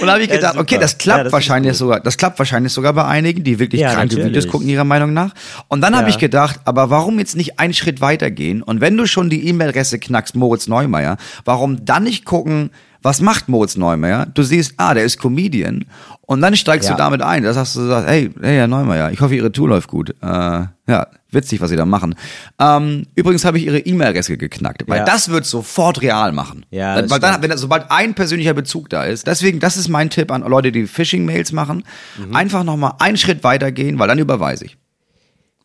Und da habe ich gedacht, okay, das klappt Ja, das wahrscheinlich sogar, das klappt wahrscheinlich sogar bei einigen, die wirklich Ja, kranke. Videos gucken ihrer Meinung nach. Und dann habe Ja. ich gedacht, aber warum jetzt nicht einen Schritt weitergehen? Und wenn du schon die E-Mail-Adresse knackst, Moritz Neumeier, warum dann nicht gucken, was macht Moritz Neumeier? Du siehst, ah, der ist Comedian. Und dann steigst Ja. du damit ein. Das hast du gesagt, hey, hey, Herr Neumeier, ich hoffe, Ihre Tour läuft gut. Äh, ja, witzig, was Sie da machen. Ähm, übrigens habe ich Ihre E-Mail-Adresse geknackt, weil Ja. das wird sofort real machen. Ja, weil das weil dann, wenn sobald ein persönlicher Bezug da ist, deswegen, das ist mein Tipp an Leute, die Phishing-Mails machen, Mhm. einfach nochmal einen Schritt weitergehen, weil dann überweise ich.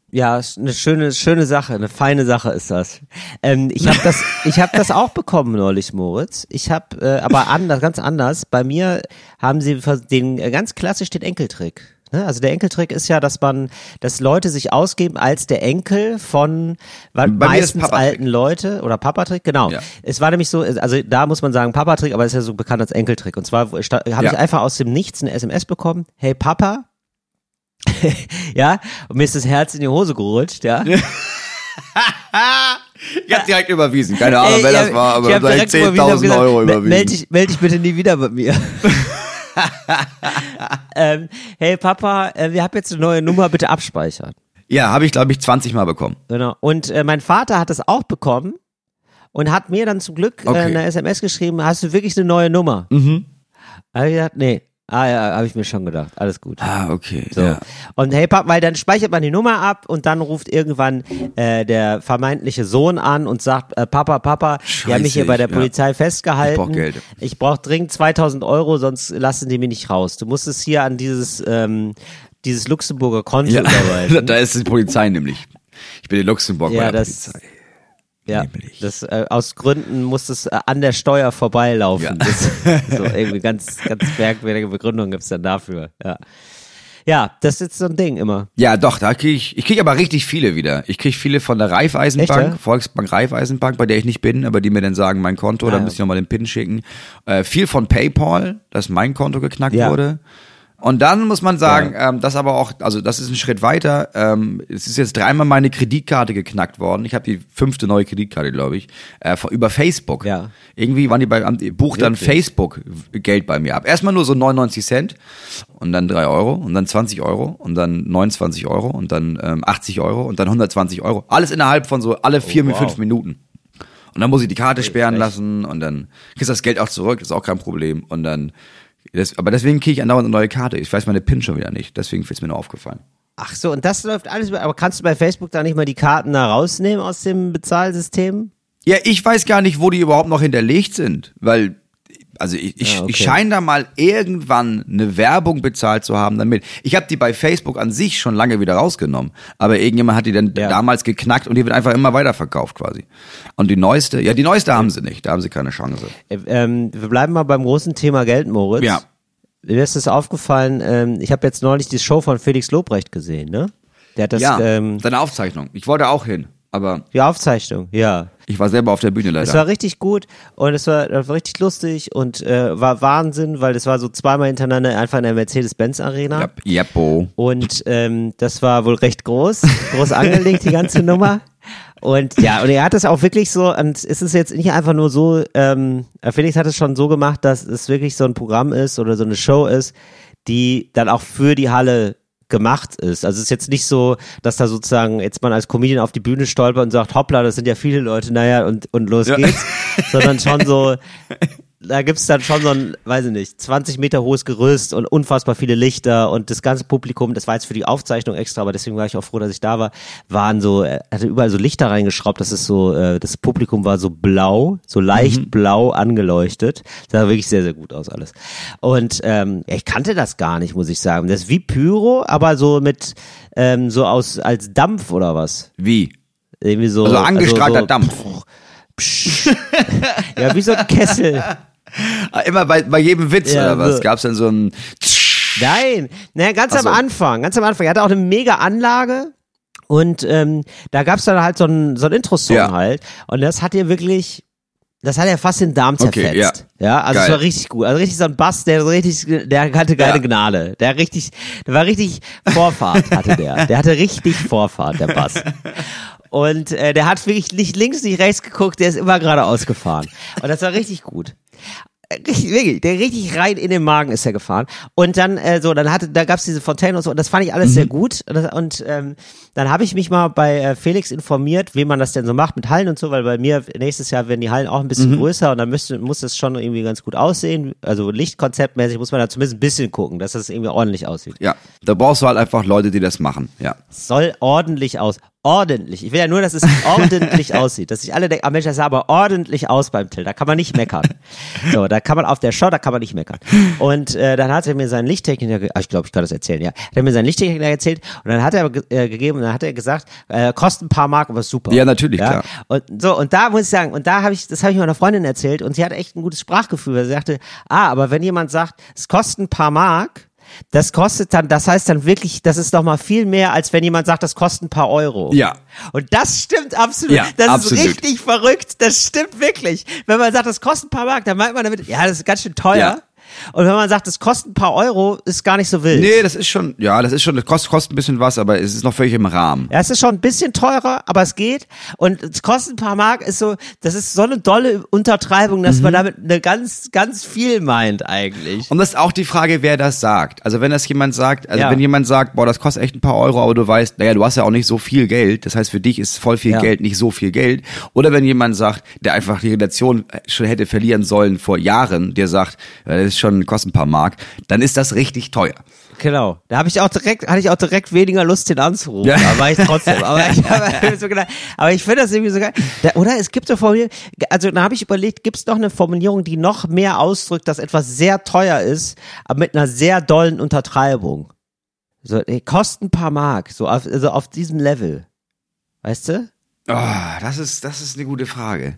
Ja, eine schöne, schöne Sache, eine feine Sache ist das. Ähm, ich habe das, <laughs> ich habe das auch bekommen neulich, Moritz. Ich habe, äh, aber anders, ganz anders. Bei mir haben sie den äh, ganz klassisch den Enkeltrick. Ne? Also der Enkeltrick ist ja, dass man, dass Leute sich ausgeben als der Enkel von Bei meistens alten Leute oder Papatrick, genau. Ja. Es war nämlich so, also da muss man sagen Papatrick, aber ist ja so bekannt als Enkeltrick. Und zwar habe Ja. ich einfach aus dem Nichts eine SMS bekommen. Hey Papa, <laughs> ja, und mir ist das Herz in die Hose gerutscht, ja. Ich hab direkt überwiesen. Keine Ahnung, Ey, wer das hab- war, aber ich hab hab 10.000 gesagt, Euro "Me- überwiesen. Meld dich, meld dich bitte nie wieder bei mir. <laughs> ähm, hey Papa, äh, wir haben jetzt eine neue Nummer, bitte abspeichern. Ja, habe ich, glaube ich, 20 Mal bekommen. Genau. Und äh, mein Vater hat das auch bekommen und hat mir dann zum Glück äh, Okay. eine SMS geschrieben, hast du wirklich eine neue Nummer? Mhm. Hab ich gesagt, nee. Ah ja, habe ich mir schon gedacht. Alles gut. Ah, okay. So. Ja. Und hey Papa, weil dann speichert man die Nummer ab und dann ruft irgendwann äh, der vermeintliche Sohn an und sagt, äh, Papa, Papa, die haben mich hier Scheiße, bei der ja. Polizei festgehalten. Ich brauch Geld. Ich brauch dringend 2000 Euro, sonst lassen die mich nicht raus. Du musst es hier an dieses, ähm, dieses Luxemburger Konto Ja, <laughs> überweisen. da ist die Polizei nämlich. Ich bin in Luxemburg Ja, bei der das- Polizei. Ja, Nämlich. das, äh, aus Gründen muss es äh, an der Steuer vorbeilaufen. Ja. Das, so irgendwie ganz, ganz merkwürdige Begründung gibt's dann dafür. Ja. ja, das ist jetzt so ein Ding immer. Ja, doch, da kriege ich, ich kriege aber richtig viele wieder. Ich kriege viele von der Raiffeisenbank, Echt? Volksbank Raiffeisenbank, bei der ich nicht bin, aber die mir dann sagen, mein Konto, Ah, dann ja. müssen ich nochmal den PIN schicken. Äh, viel von PayPal, dass mein Konto geknackt Ja. wurde. Und dann muss man sagen, ähm, das aber auch, also das ist ein Schritt weiter. Ähm, es ist jetzt dreimal meine Kreditkarte geknackt worden. Ich habe die fünfte neue Kreditkarte, glaube ich, äh, über Facebook. Ja. Irgendwie waren die bei, bucht dann? Facebook Geld bei mir ab. Erstmal nur so 99 Cent und dann 3 Euro und dann 20 Euro und dann 29 Euro und dann ähm, 80 Euro und dann 120 Euro. Alles innerhalb von so alle vier, Oh, wow. fünf Minuten. Und dann muss ich die Karte sperren echt? lassen und dann kriegst du das Geld auch zurück, ist auch kein Problem. Und dann, das, aber deswegen kriege ich andauernd eine neue Karte. Ich weiß meine PIN schon wieder nicht, deswegen ist mir nur aufgefallen. Ach so, und das läuft alles, aber kannst du bei Facebook da nicht mal die Karten da rausnehmen aus dem Bezahlsystem? Ja, ich weiß gar nicht, wo die überhaupt noch hinterlegt sind, weil also ich, ich, Ah, okay. ich scheine da mal irgendwann eine Werbung bezahlt zu haben damit. Ich habe die bei Facebook an sich schon lange wieder rausgenommen, aber irgendjemand hat die dann Ja. damals geknackt und die wird einfach immer weiterverkauft quasi. Und die neueste, ja, die neueste haben sie nicht, da haben sie keine Chance. Äh, ähm, wir bleiben mal beim großen Thema Geld, Moritz. Ja. Mir ist es aufgefallen, ähm, ich habe jetzt neulich die Show von Felix Lobrecht gesehen, ne? Der hat das, ja, ähm, seine Aufzeichnung. Ich wollte auch hin, aber die Aufzeichnung, ja. ich war selber auf der Bühne Es leider. war richtig gut und es war, war richtig lustig und äh, war Wahnsinn, weil das war so zweimal hintereinander einfach in der Mercedes-Benz-Arena. Ja, Jeppo. Und ähm, das war wohl recht groß, groß angelegt, die ganze Nummer. Und ja, und er hat es auch wirklich so, und es ist jetzt nicht einfach nur so, ähm, Felix hat es schon so gemacht, dass es wirklich so ein Programm ist oder so eine Show ist, die dann auch für die Halle gemacht ist. Also es ist jetzt nicht so, dass da sozusagen jetzt man als Comedian auf die Bühne stolpert und sagt, hoppla, das sind ja viele Leute, naja, und, und los Ja. geht's. <laughs> Sondern schon so, da gibt's dann schon so ein, weiß ich nicht, 20 Meter hohes Gerüst und unfassbar viele Lichter und das ganze Publikum, das war jetzt für die Aufzeichnung extra, aber deswegen war ich auch froh, dass ich da war, waren so, er hatte überall so Lichter reingeschraubt, das ist so, äh, das Publikum war so blau, so leicht blau angeleuchtet. Das sah wirklich sehr, sehr gut aus alles. Und ähm, ich kannte das gar nicht, muss ich sagen. Das ist wie Pyro, aber so mit, ähm, so aus, als Dampf oder was. Wie? Irgendwie so. Also angestrahlter so, Dampf. Psch. ja, wie so ein Kessel. Ah, Immer bei, bei jedem Witz Ja, oder was? so. Gab's dann so ein Nein, naja, ganz so. am Anfang, ganz am Anfang. Er hatte auch eine mega Anlage und ähm, da gab's dann halt so ein, so ein Intro-Song Ja. halt und das hat ihr wirklich, das hat ja fast den Darm Okay, zerfetzt. ja. ja. also es Geil. war richtig gut. Also richtig so ein Bass, der richtig, der hatte keine Ja. Gnade. Der richtig, der war richtig Vorfahrt hatte der. Der hatte richtig Vorfahrt, der Bass. <laughs> Und äh, der hat wirklich nicht links, nicht rechts geguckt, der ist immer geradeaus gefahren. Und das war richtig gut. Äh, Richtig, wirklich, der richtig rein in den Magen ist er gefahren. Und dann, äh, so, dann hatte, da gab's diese Fontäne und so, und das fand ich alles sehr gut. Und, das, und ähm, dann habe ich mich mal bei äh, Felix informiert, wie man das denn so macht mit Hallen und so, weil bei mir nächstes Jahr werden die Hallen auch ein bisschen größer und dann müsste, muss das schon irgendwie ganz gut aussehen. Also Lichtkonzeptmäßig muss man da zumindest ein bisschen gucken, dass das irgendwie ordentlich aussieht. Ja, da brauchst du halt einfach Leute, die das machen. Ja. soll ordentlich aus. Ordentlich. Ich will ja nur, dass es ordentlich <laughs> aussieht. Dass sich alle denken, ah Mensch, das sah aber ordentlich aus beim Till. Da kann man nicht meckern. <laughs> So, da kann man auf der Show, da kann man nicht meckern. Und äh, dann hat er mir seinen Lichttechniker, ah, ich glaube, ich kann das erzählen, ja. Hat er mir seinen Lichttechniker erzählt und dann hat er äh, gegeben dann hat er gesagt, äh, kostet ein paar Mark, aber ist super. Ja, natürlich, klar. Und so, und da muss ich sagen, und da habe ich, das habe ich meiner Freundin erzählt und sie hat echt ein gutes Sprachgefühl, weil sie sagte, ah, aber wenn jemand sagt, es kostet ein paar Mark, das kostet dann, das heißt dann wirklich, das ist doch mal viel mehr, als wenn jemand sagt, das kostet ein paar Euro. Ja. Und das stimmt absolut. Ja, das absolut. ist richtig verrückt. Das stimmt wirklich. Wenn man sagt, das kostet ein paar Mark, dann meint man damit, ja, das ist ganz schön teuer. Ja. Und wenn man sagt, das kostet ein paar Euro, ist gar nicht so wild. Nee, das ist schon, ja, das ist schon, das kostet, kostet ein bisschen was, aber es ist noch völlig im Rahmen. Ja, es ist schon ein bisschen teurer, aber es geht. Und es kostet ein paar Mark, ist so, das ist so eine dolle Untertreibung, dass Mhm. man damit eine ganz, ganz viel meint eigentlich. Und das ist auch die Frage, wer das sagt. Also wenn das jemand sagt, also Ja. wenn jemand sagt, boah, das kostet echt ein paar Euro, aber du weißt, naja, du hast ja auch nicht so viel Geld. Das heißt, für dich ist voll viel Ja. Geld nicht so viel Geld. Oder wenn jemand sagt, der einfach die Relation schon hätte verlieren sollen vor Jahren, der sagt, äh, das ist schon, kostet ein paar Mark, dann ist das richtig teuer. Genau. Da habe ich auch direkt, hatte ich auch direkt weniger Lust, den anzurufen. Ja. Aber war ich trotzdem. Aber <laughs> ich, so gedacht, aber ich finde das irgendwie so geil. Da, oder es gibt so Formulierungen, also da habe ich überlegt, gibt es noch eine Formulierung, die noch mehr ausdrückt, dass etwas sehr teuer ist, aber mit einer sehr dollen Untertreibung. So, ey, kostet ein paar Mark, so auf, also auf diesem Level. Weißt du? Oh, das ist, das ist eine gute Frage.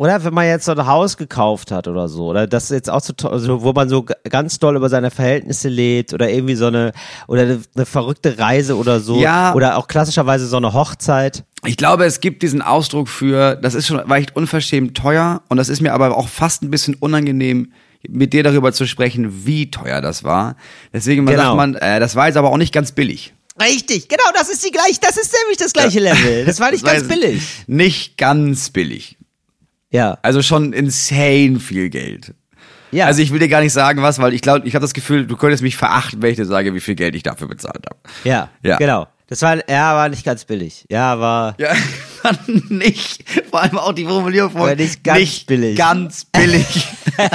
Oder wenn man jetzt so ein Haus gekauft hat oder so, oder das ist jetzt auch so, also wo man so ganz doll über seine Verhältnisse lebt oder irgendwie so eine, oder eine, eine verrückte Reise oder so, Ja. oder auch klassischerweise so eine Hochzeit. Ich glaube, es gibt diesen Ausdruck für, das ist schon echt unverschämt teuer und das ist mir aber auch fast ein bisschen unangenehm, mit dir darüber zu sprechen, wie teuer das war. Deswegen Genau. sagt man, äh, das war jetzt aber auch nicht ganz billig. Richtig, genau, das ist die gleich, das ist nämlich das gleiche Level. Das war <laughs> nicht Das ganz billig. Nicht ganz billig. Ja, Also schon insane viel Geld. ja. Also ich will dir gar nicht sagen, was, weil ich glaube, ich habe das Gefühl, du könntest mich verachten, wenn ich dir sage, wie viel Geld ich dafür bezahlt habe. ja, Ja. genau. Das war, ja, war nicht ganz billig. Ja, war, Ja, <laughs> nicht. Vor allem auch die Formulierung von Aber nicht ganz billig. Ganz billig. <laughs>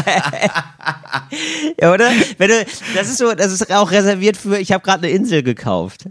ja, oder? Wenn du, das ist so, das ist auch reserviert für, ich habe gerade eine Insel gekauft.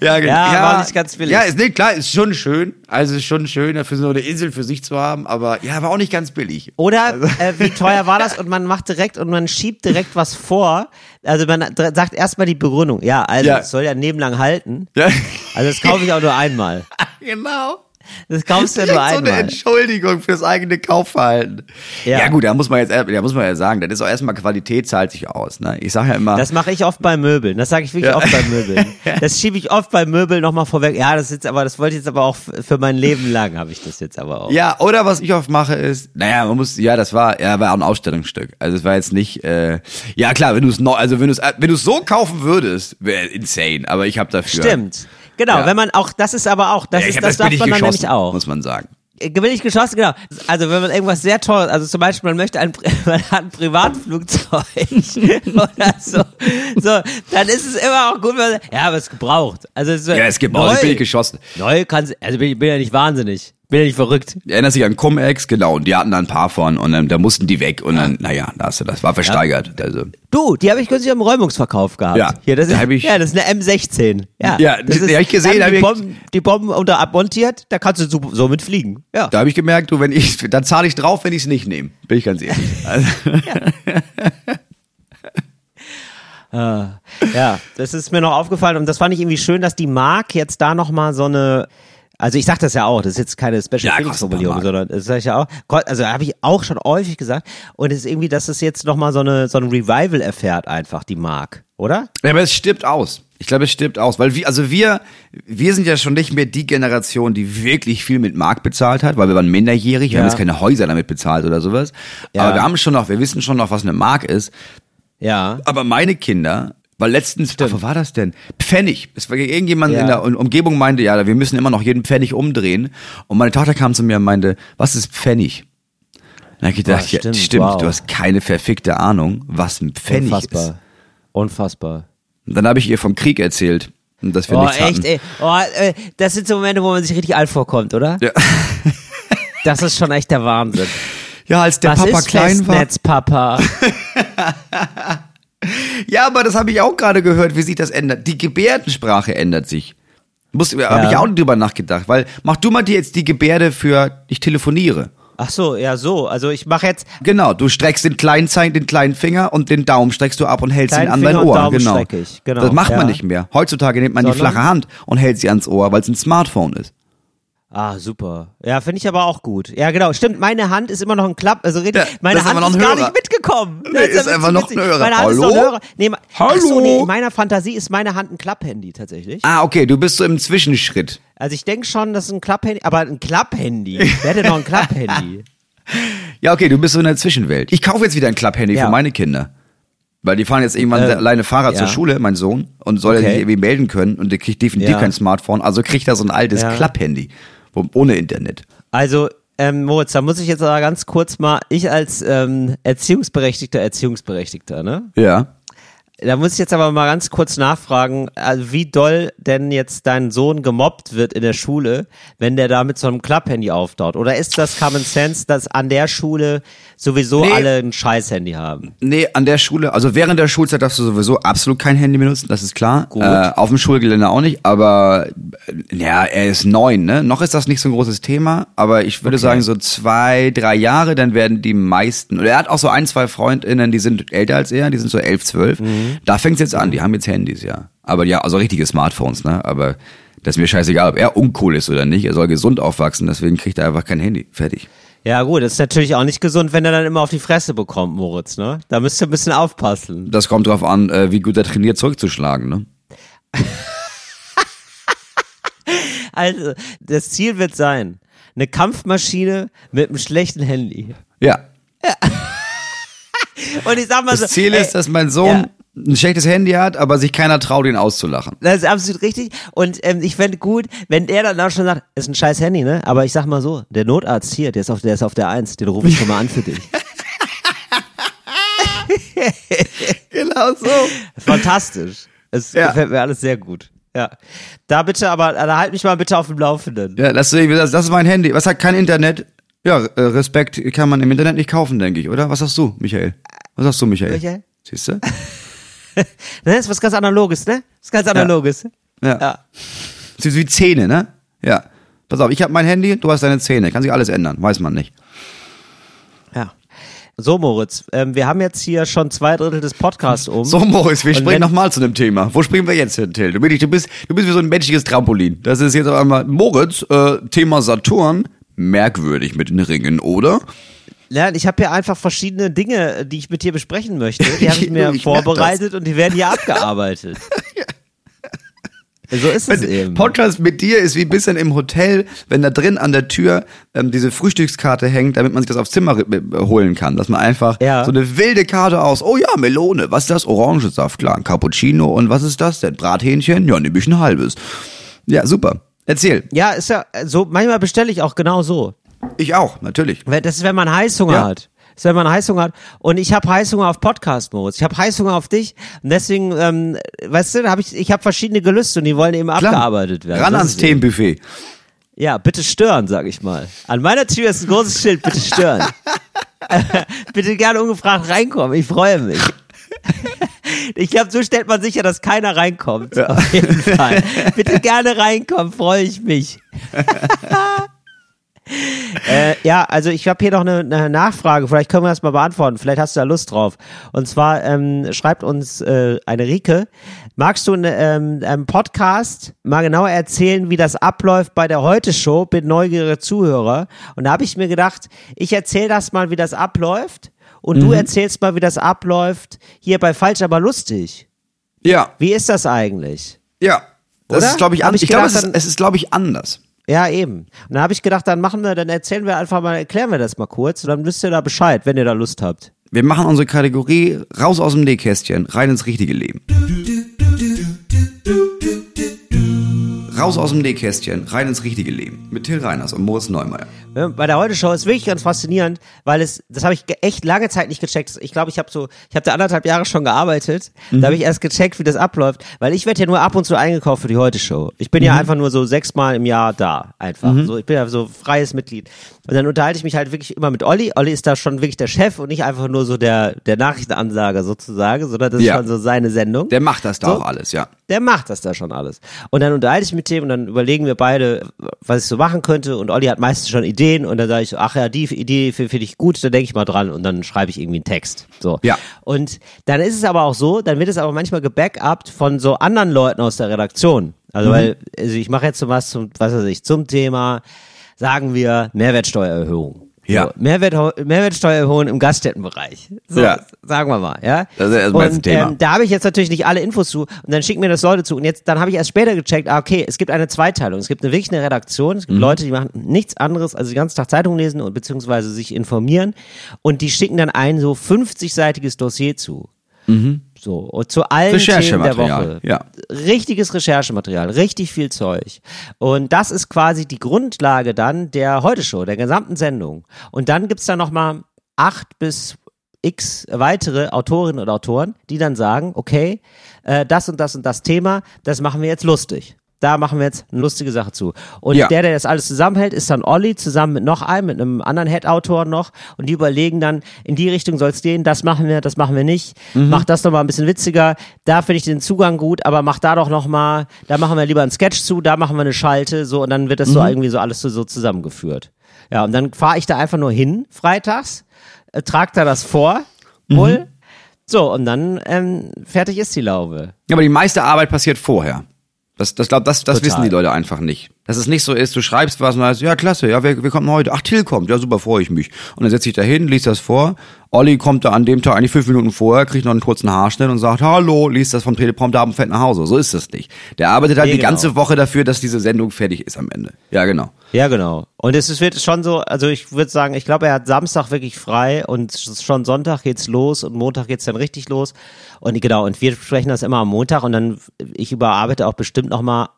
Ja, genau. Ja, war nicht ganz billig. Ja, ist nicht klar, ist schon schön. Also ist schon schön, dafür so eine Insel für sich zu haben, aber ja, war auch nicht ganz billig. Oder Also äh, wie teuer war das? Und man macht direkt und man schiebt direkt was vor. Also man sagt erstmal die Begründung. Ja, also Ja. es soll ja ein Leben lang halten. Ja, Also das kaufe ich auch nur einmal. <laughs> genau. Das kaufst du <laughs> ja nur so eine einmal. Entschuldigung fürs eigene Kaufverhalten. Ja. Ja. gut, da muss man jetzt, da muss man ja sagen, das ist auch erstmal Qualität zahlt sich aus. Ne? Ich sage ja immer, Das mache ich oft bei Möbeln. Das sage ich wirklich Ja. oft bei Möbeln. <laughs> Das schiebe ich oft bei Möbeln nochmal vorweg. Ja, das ist jetzt aber, das wollte ich jetzt aber auch für mein Leben lang habe ich das jetzt aber auch. Ja, oder was ich oft mache ist, naja, man muss, ja, das war, ja, war auch ein Ausstellungsstück. Also es war jetzt nicht, äh, ja klar, wenn du es also wenn du es, wenn du es so kaufen würdest, wäre insane. Aber ich habe dafür. Stimmt. Genau, Ja. wenn man auch, das ist aber auch, das Ja, ich ist, das darf man dann nämlich auch. muss man sagen. Äh, Billig geschossen, genau. Also wenn man irgendwas sehr teures, also zum Beispiel man möchte ein, <laughs> man hat ein Privatflugzeug <laughs> oder so, so, dann ist es immer auch gut, wenn man, ja, aber es gebraucht. Also es ist, Ja, es gibt neu, auch billig geschossen. Neu kannst, also bin, ich bin ja nicht wahnsinnig, bin ja nicht verrückt. Erinnerst dich an Cum-Ex, genau, und die hatten da ein paar von und dann, da mussten die weg und dann, naja, da hast du, das war versteigert. Also, Du, die habe ich kürzlich am Räumungsverkauf gehabt. Ja, Hier, das da ist, ich- ja, das ist eine M16. Ja, Ja, das die hab ich gesehen, da hab haben die, ich- Bomben, die Bomben unter abmontiert, da kannst du so, so mit fliegen. Ja. da habe ich gemerkt, du, wenn ich, <laughs> dann zahle ich drauf, wenn ich es nicht nehme. Bin ich ganz ehrlich. <laughs> Also, <laughs> Ja, das ist mir noch aufgefallen und das fand ich irgendwie schön, dass die Mark jetzt da nochmal so eine, also ich sag das ja auch, das ist jetzt keine Special Ja, ein Formulierung, sondern das sag ich ja auch, also habe ich auch schon häufig gesagt und es ist irgendwie, dass es jetzt nochmal so eine, so ein Revival erfährt einfach, die Mark, oder? Ja, aber es stirbt aus. Ich glaube, es stirbt aus, weil wir, also wir, wir sind ja schon nicht mehr die Generation, die wirklich viel mit Mark bezahlt hat, weil wir waren minderjährig, wir Ja. haben jetzt keine Häuser damit bezahlt oder sowas. Ja. Aber wir haben schon noch, wir wissen schon noch, was eine Mark ist. Ja. Aber meine Kinder, weil letztens, ach, wo war das denn? Pfennig. Es war irgendjemand Ja. in der Um- Umgebung meinte, ja, wir müssen immer noch jeden Pfennig umdrehen. Und meine Tochter kam zu mir und meinte, was ist Pfennig? Dann hab ich gedacht, ja, stimmt, stimmt, wow. du hast keine verfickte Ahnung, was ein Pfennig Unfassbar. ist. Unfassbar. Und dann habe ich ihr vom Krieg erzählt. Und dass wir Oh, nichts echt, hatten. ey. Oh, äh, das sind so Momente, wo man sich richtig alt vorkommt, oder? Ja. <laughs> Das ist schon echt der Wahnsinn. Ja, als der Was Papa ist klein war. Festnetz, Papa? <laughs> <laughs> Ja, aber das habe ich auch gerade gehört, wie sich das ändert. Die Gebärdensprache ändert sich. Muss, ja. Habe ich auch drüber nachgedacht, weil mach du mal dir jetzt die Gebärde für ich telefoniere. Ach so, ja so. Also ich mache jetzt Genau, du streckst den kleinen Zeig, den kleinen Finger und den Daumen streckst du ab und hältst ihn an dein Finger Ohr. Daumen genau. ich, genau, Das macht man ja. nicht mehr. Heutzutage nimmt man die Sondern? flache Hand und hält sie ans Ohr, weil es ein Smartphone ist. Ah, super. Ja, finde ich aber auch gut. Ja, genau. Stimmt, meine Hand ist immer noch ein Klapp. Also Ja, meine ist Hand ist ein gar Hörer. nicht mitgekommen. Nee, Das ist ja einfach noch ein Hörer. Ist noch ein Hallo? Hörer. Nee, Ach so, Hallo? nee, in meiner Fantasie ist meine Hand ein Klapphandy tatsächlich. Ah, okay, du bist so im Zwischenschritt. Also ich denke schon, das ist ein Klapphandy, aber ein Klapphandy. Wer hätte noch ein Klapphandy? <laughs> Ja, okay, du bist so in der Zwischenwelt. Ich kaufe jetzt wieder ein Klapphandy Ja. für meine Kinder. Weil die fahren jetzt irgendwann Äh, alleine Fahrrad ja. zur Schule, mein Sohn, und soll er Okay. sich irgendwie melden können und der kriegt definitiv Ja. kein Smartphone, also kriegt er so ein altes Ja. Klapphandy. Ohne Internet. Also, ähm, Moritz, da muss ich jetzt aber ganz kurz mal, ich als ähm, Erziehungsberechtigter, Erziehungsberechtigter, ne? Ja. Da muss ich jetzt aber mal ganz kurz nachfragen, also wie doll denn jetzt dein Sohn gemobbt wird in der Schule, wenn der da mit so einem Klapphandy auftaucht? Oder ist das Common Sense, dass an der Schule sowieso Nee. alle ein Scheiß-Handy haben? Nee, an der Schule, also während der Schulzeit darfst du sowieso absolut kein Handy benutzen, das ist klar. Gut. Äh, auf dem Schulgelände auch nicht, aber äh, ja, er ist neun, ne? Noch ist das nicht so ein großes Thema, aber ich würde sagen, so zwei, drei Jahre, dann werden die meisten, oder er hat auch so ein, zwei FreundInnen, die sind älter als er, die sind so elf, zwölf. Da fängt's jetzt an, die haben jetzt Handys, ja. Aber ja, also richtige Smartphones, ne? Aber das ist mir scheißegal, ob er uncool ist oder nicht. Er soll gesund aufwachsen, deswegen kriegt er einfach kein Handy. Fertig. Ja gut, das ist natürlich auch nicht gesund, wenn er dann immer auf die Fresse bekommt, Moritz, ne? Da müsst ihr ein bisschen aufpassen. Das kommt drauf an, äh, wie gut er trainiert, zurückzuschlagen, ne? <laughs> Also, das Ziel wird sein, eine Kampfmaschine mit einem schlechten Handy. Ja. <laughs> Und ich sag mal so, Das Ziel ey, ist, dass mein Sohn ja. Ein schlechtes Handy hat, aber sich keiner traut, ihn auszulachen. Das ist absolut richtig. Und ähm, ich fände gut, wenn er dann auch schon sagt, ist ein scheiß Handy, ne? Aber ich sag mal so, der Notarzt hier, der ist auf der, ist auf der Eins, den rufe ich schon mal an für dich. <laughs> Genau so. Fantastisch. Es Ja. gefällt mir alles sehr gut. Ja. Da bitte, aber da halt mich mal bitte auf dem Laufenden. Ja, das, das, das ist mein Handy. Was hat kein Internet? Ja, äh, Respekt kann man im Internet nicht kaufen, denke ich, oder? Was sagst du, Michael? Was sagst du, Michael? Michael? Siehst du? <laughs> Ne? Das ist was ganz Analoges, ne? Das ist ganz Analoges. Ja. Ja. Das ist wie Zähne, ne? Ja. Pass auf, ich habe mein Handy, du hast deine Zähne. Kann sich alles ändern, weiß man nicht. ja. So, Moritz, ähm, wir haben jetzt hier schon zwei Drittel des Podcasts um. So, Moritz, wir Und springen nochmal zu dem Thema. Wo springen wir jetzt hin, Till? Du bist, du bist, du bist wie so ein menschliches Trampolin. Das ist jetzt auf einmal, Moritz, äh, Thema Saturn, merkwürdig mit den Ringen, oder? Ja, ich habe hier einfach verschiedene Dinge, die ich mit dir besprechen möchte. Die habe <laughs> ich mir Ich vorbereitet und die werden hier abgearbeitet. <laughs> So ist es eben. Podcast mit dir ist wie ein bisschen im Hotel, wenn da drin an der Tür ähm, diese Frühstückskarte hängt, damit man sich das aufs Zimmer äh, holen kann. Dass man einfach Ja. so eine wilde Karte aus, oh ja, Melone, was ist das? Orangensaft, klar, ein Cappuccino und was ist das? Der Brathähnchen? Ja, nehme ich ein halbes. Ja, super. Erzähl. Ja, ist ja so. Manchmal bestelle ich auch genau so. Ich auch, natürlich. Das ist, wenn man Heißhunger Ja. hat. Das ist, wenn man Heißhunger hat. Und ich habe Heißhunger auf Podcast, Moritz. Ich habe Heißhunger auf dich. Und deswegen, ähm, weißt du, da hab ich, ich habe verschiedene Gelüste und die wollen eben Klar. abgearbeitet werden. Ran Das ans Themenbuffet. Ja, bitte stören, sag ich mal. An meiner Tür ist ein großes Schild, bitte stören. <laughs> <laughs> bitte gerne ungefragt reinkommen, ich freue mich. <laughs> Ich glaube, so stellt man sicher, dass keiner reinkommt. Auf jeden Fall. Bitte gerne reinkommen, freue ich mich. Äh, ja, also ich habe hier noch eine, eine Nachfrage, vielleicht können wir das mal beantworten, vielleicht hast du da Lust drauf. Und zwar ähm, schreibt uns äh, eine Rike, magst du einen ähm, einem Podcast mal genauer erzählen, wie das abläuft bei der Heute-Show? Bin neugierige Zuhörer. Und da habe ich mir gedacht, ich erzähle das mal, wie das abläuft und du erzählst mal, wie das abläuft hier bei Falsch, aber lustig. Ja, Wie ist das eigentlich? ja. Das Oder? ist, glaube ich, Hab an, ich ich glaube, es ist, es ist, glaube ich, anders. Ja, eben. Und da habe ich gedacht, dann machen wir, dann erzählen wir einfach mal, erklären wir das mal kurz und dann wisst ihr da Bescheid, wenn ihr da Lust habt. Wir machen unsere Kategorie raus aus dem Nähkästchen, rein ins richtige Leben. Raus aus dem Nähkästchen, rein ins richtige Leben. Mit Till Reiners und Moritz Neumeier. Ja, Bei der Heute-Show ist wirklich ganz faszinierend, weil es, das habe ich echt lange Zeit nicht gecheckt. Ich glaube, ich habe so, ich habe da anderthalb Jahre schon gearbeitet. Da habe ich erst gecheckt, wie das abläuft, weil ich werde ja nur ab und zu eingekauft für die Heute-Show. Ich bin ja einfach nur so sechsmal im Jahr da, einfach. So, ich bin ja so freies Mitglied. Und dann unterhalte ich mich halt wirklich immer mit Olli. Olli ist da schon wirklich der Chef und nicht einfach nur so der, der Nachrichtenansager sozusagen, sondern das ist Ja. schon so seine Sendung. Der macht das da So. auch alles, ja. Der macht das da schon alles. Und dann unterhalte ich mich mit dem und dann überlegen wir beide, was ich so machen könnte. Und Olli hat meistens schon Ideen und dann sage ich so, ach ja, die Idee finde find ich gut, da denke ich mal dran und dann schreibe ich irgendwie einen Text. So. Ja. Und dann ist es aber auch so, dann wird es aber manchmal gebackupt von so anderen Leuten aus der Redaktion. Also weil, also ich mache jetzt so was zum, was weiß ich, zum Thema, sagen wir, Mehrwertsteuererhöhung. Ja. So, Mehrwert, Mehrwertsteuererhöhung im Gaststättenbereich. So, Ja. sagen wir mal, ja. Das ist erstmal ein Thema. Ähm, da habe ich jetzt natürlich nicht alle Infos zu und dann schicken mir das Leute zu und jetzt dann habe ich erst später gecheckt, ah, okay, es gibt eine Zweiteilung, es gibt eine wirklich eine Redaktion, es gibt Mhm. Leute, die machen nichts anderes, als den ganzen Tag Zeitung lesen und beziehungsweise sich informieren und die schicken dann ein so 50-seitiges Dossier zu. So, und zu allen Themen der Woche. ja. Richtiges Recherchematerial, richtig viel Zeug. Und das ist quasi die Grundlage dann der Heute-Show, der gesamten Sendung. Und dann gibt's da nochmal acht bis x weitere Autorinnen und Autoren, die dann sagen, okay, äh, das und das und das Thema, das machen wir jetzt lustig. Da machen wir jetzt eine lustige Sache zu. Und Ja. der, der das alles zusammenhält, ist dann Olli zusammen mit noch einem, mit einem anderen Head-Autor noch. Und die überlegen dann, in die Richtung soll es gehen, das machen wir, das machen wir nicht. Mach das noch mal ein bisschen witziger. Da finde ich den Zugang gut, aber mach da doch noch mal, da machen wir lieber einen Sketch zu, da machen wir eine Schalte, so und dann wird das so irgendwie so alles so, so zusammengeführt. Ja, und dann fahre ich da einfach nur hin, freitags, äh, trag da das vor, wohl. So, und dann ähm, fertig ist die Laube. Ja, aber die meiste Arbeit passiert vorher. Das, das, glaub, das, das Total. wissen die Leute einfach nicht. Dass es nicht so ist, du schreibst was und dann heißt, ja klasse, ja, wer kommt denn heute? Ach, Till kommt, ja super, freue ich mich. Und dann setze ich da hin, liest das vor. Olli kommt da an dem Tag eigentlich fünf Minuten vorher, kriegt noch einen kurzen Haarschnitt und sagt, hallo, liest das vom Teleprompter ab und fährt nach Hause. So ist das nicht. Der arbeitet halt Nee, die genau. ganze Woche dafür, dass diese Sendung fertig ist am Ende. Ja, genau. Ja, genau. Und es wird schon so, also ich würde sagen, ich glaube, er hat Samstag wirklich frei und schon Sonntag geht's los und Montag geht's dann richtig los. Und genau, und wir sprechen das immer am Montag und dann, ich überarbeite auch bestimmt nochmal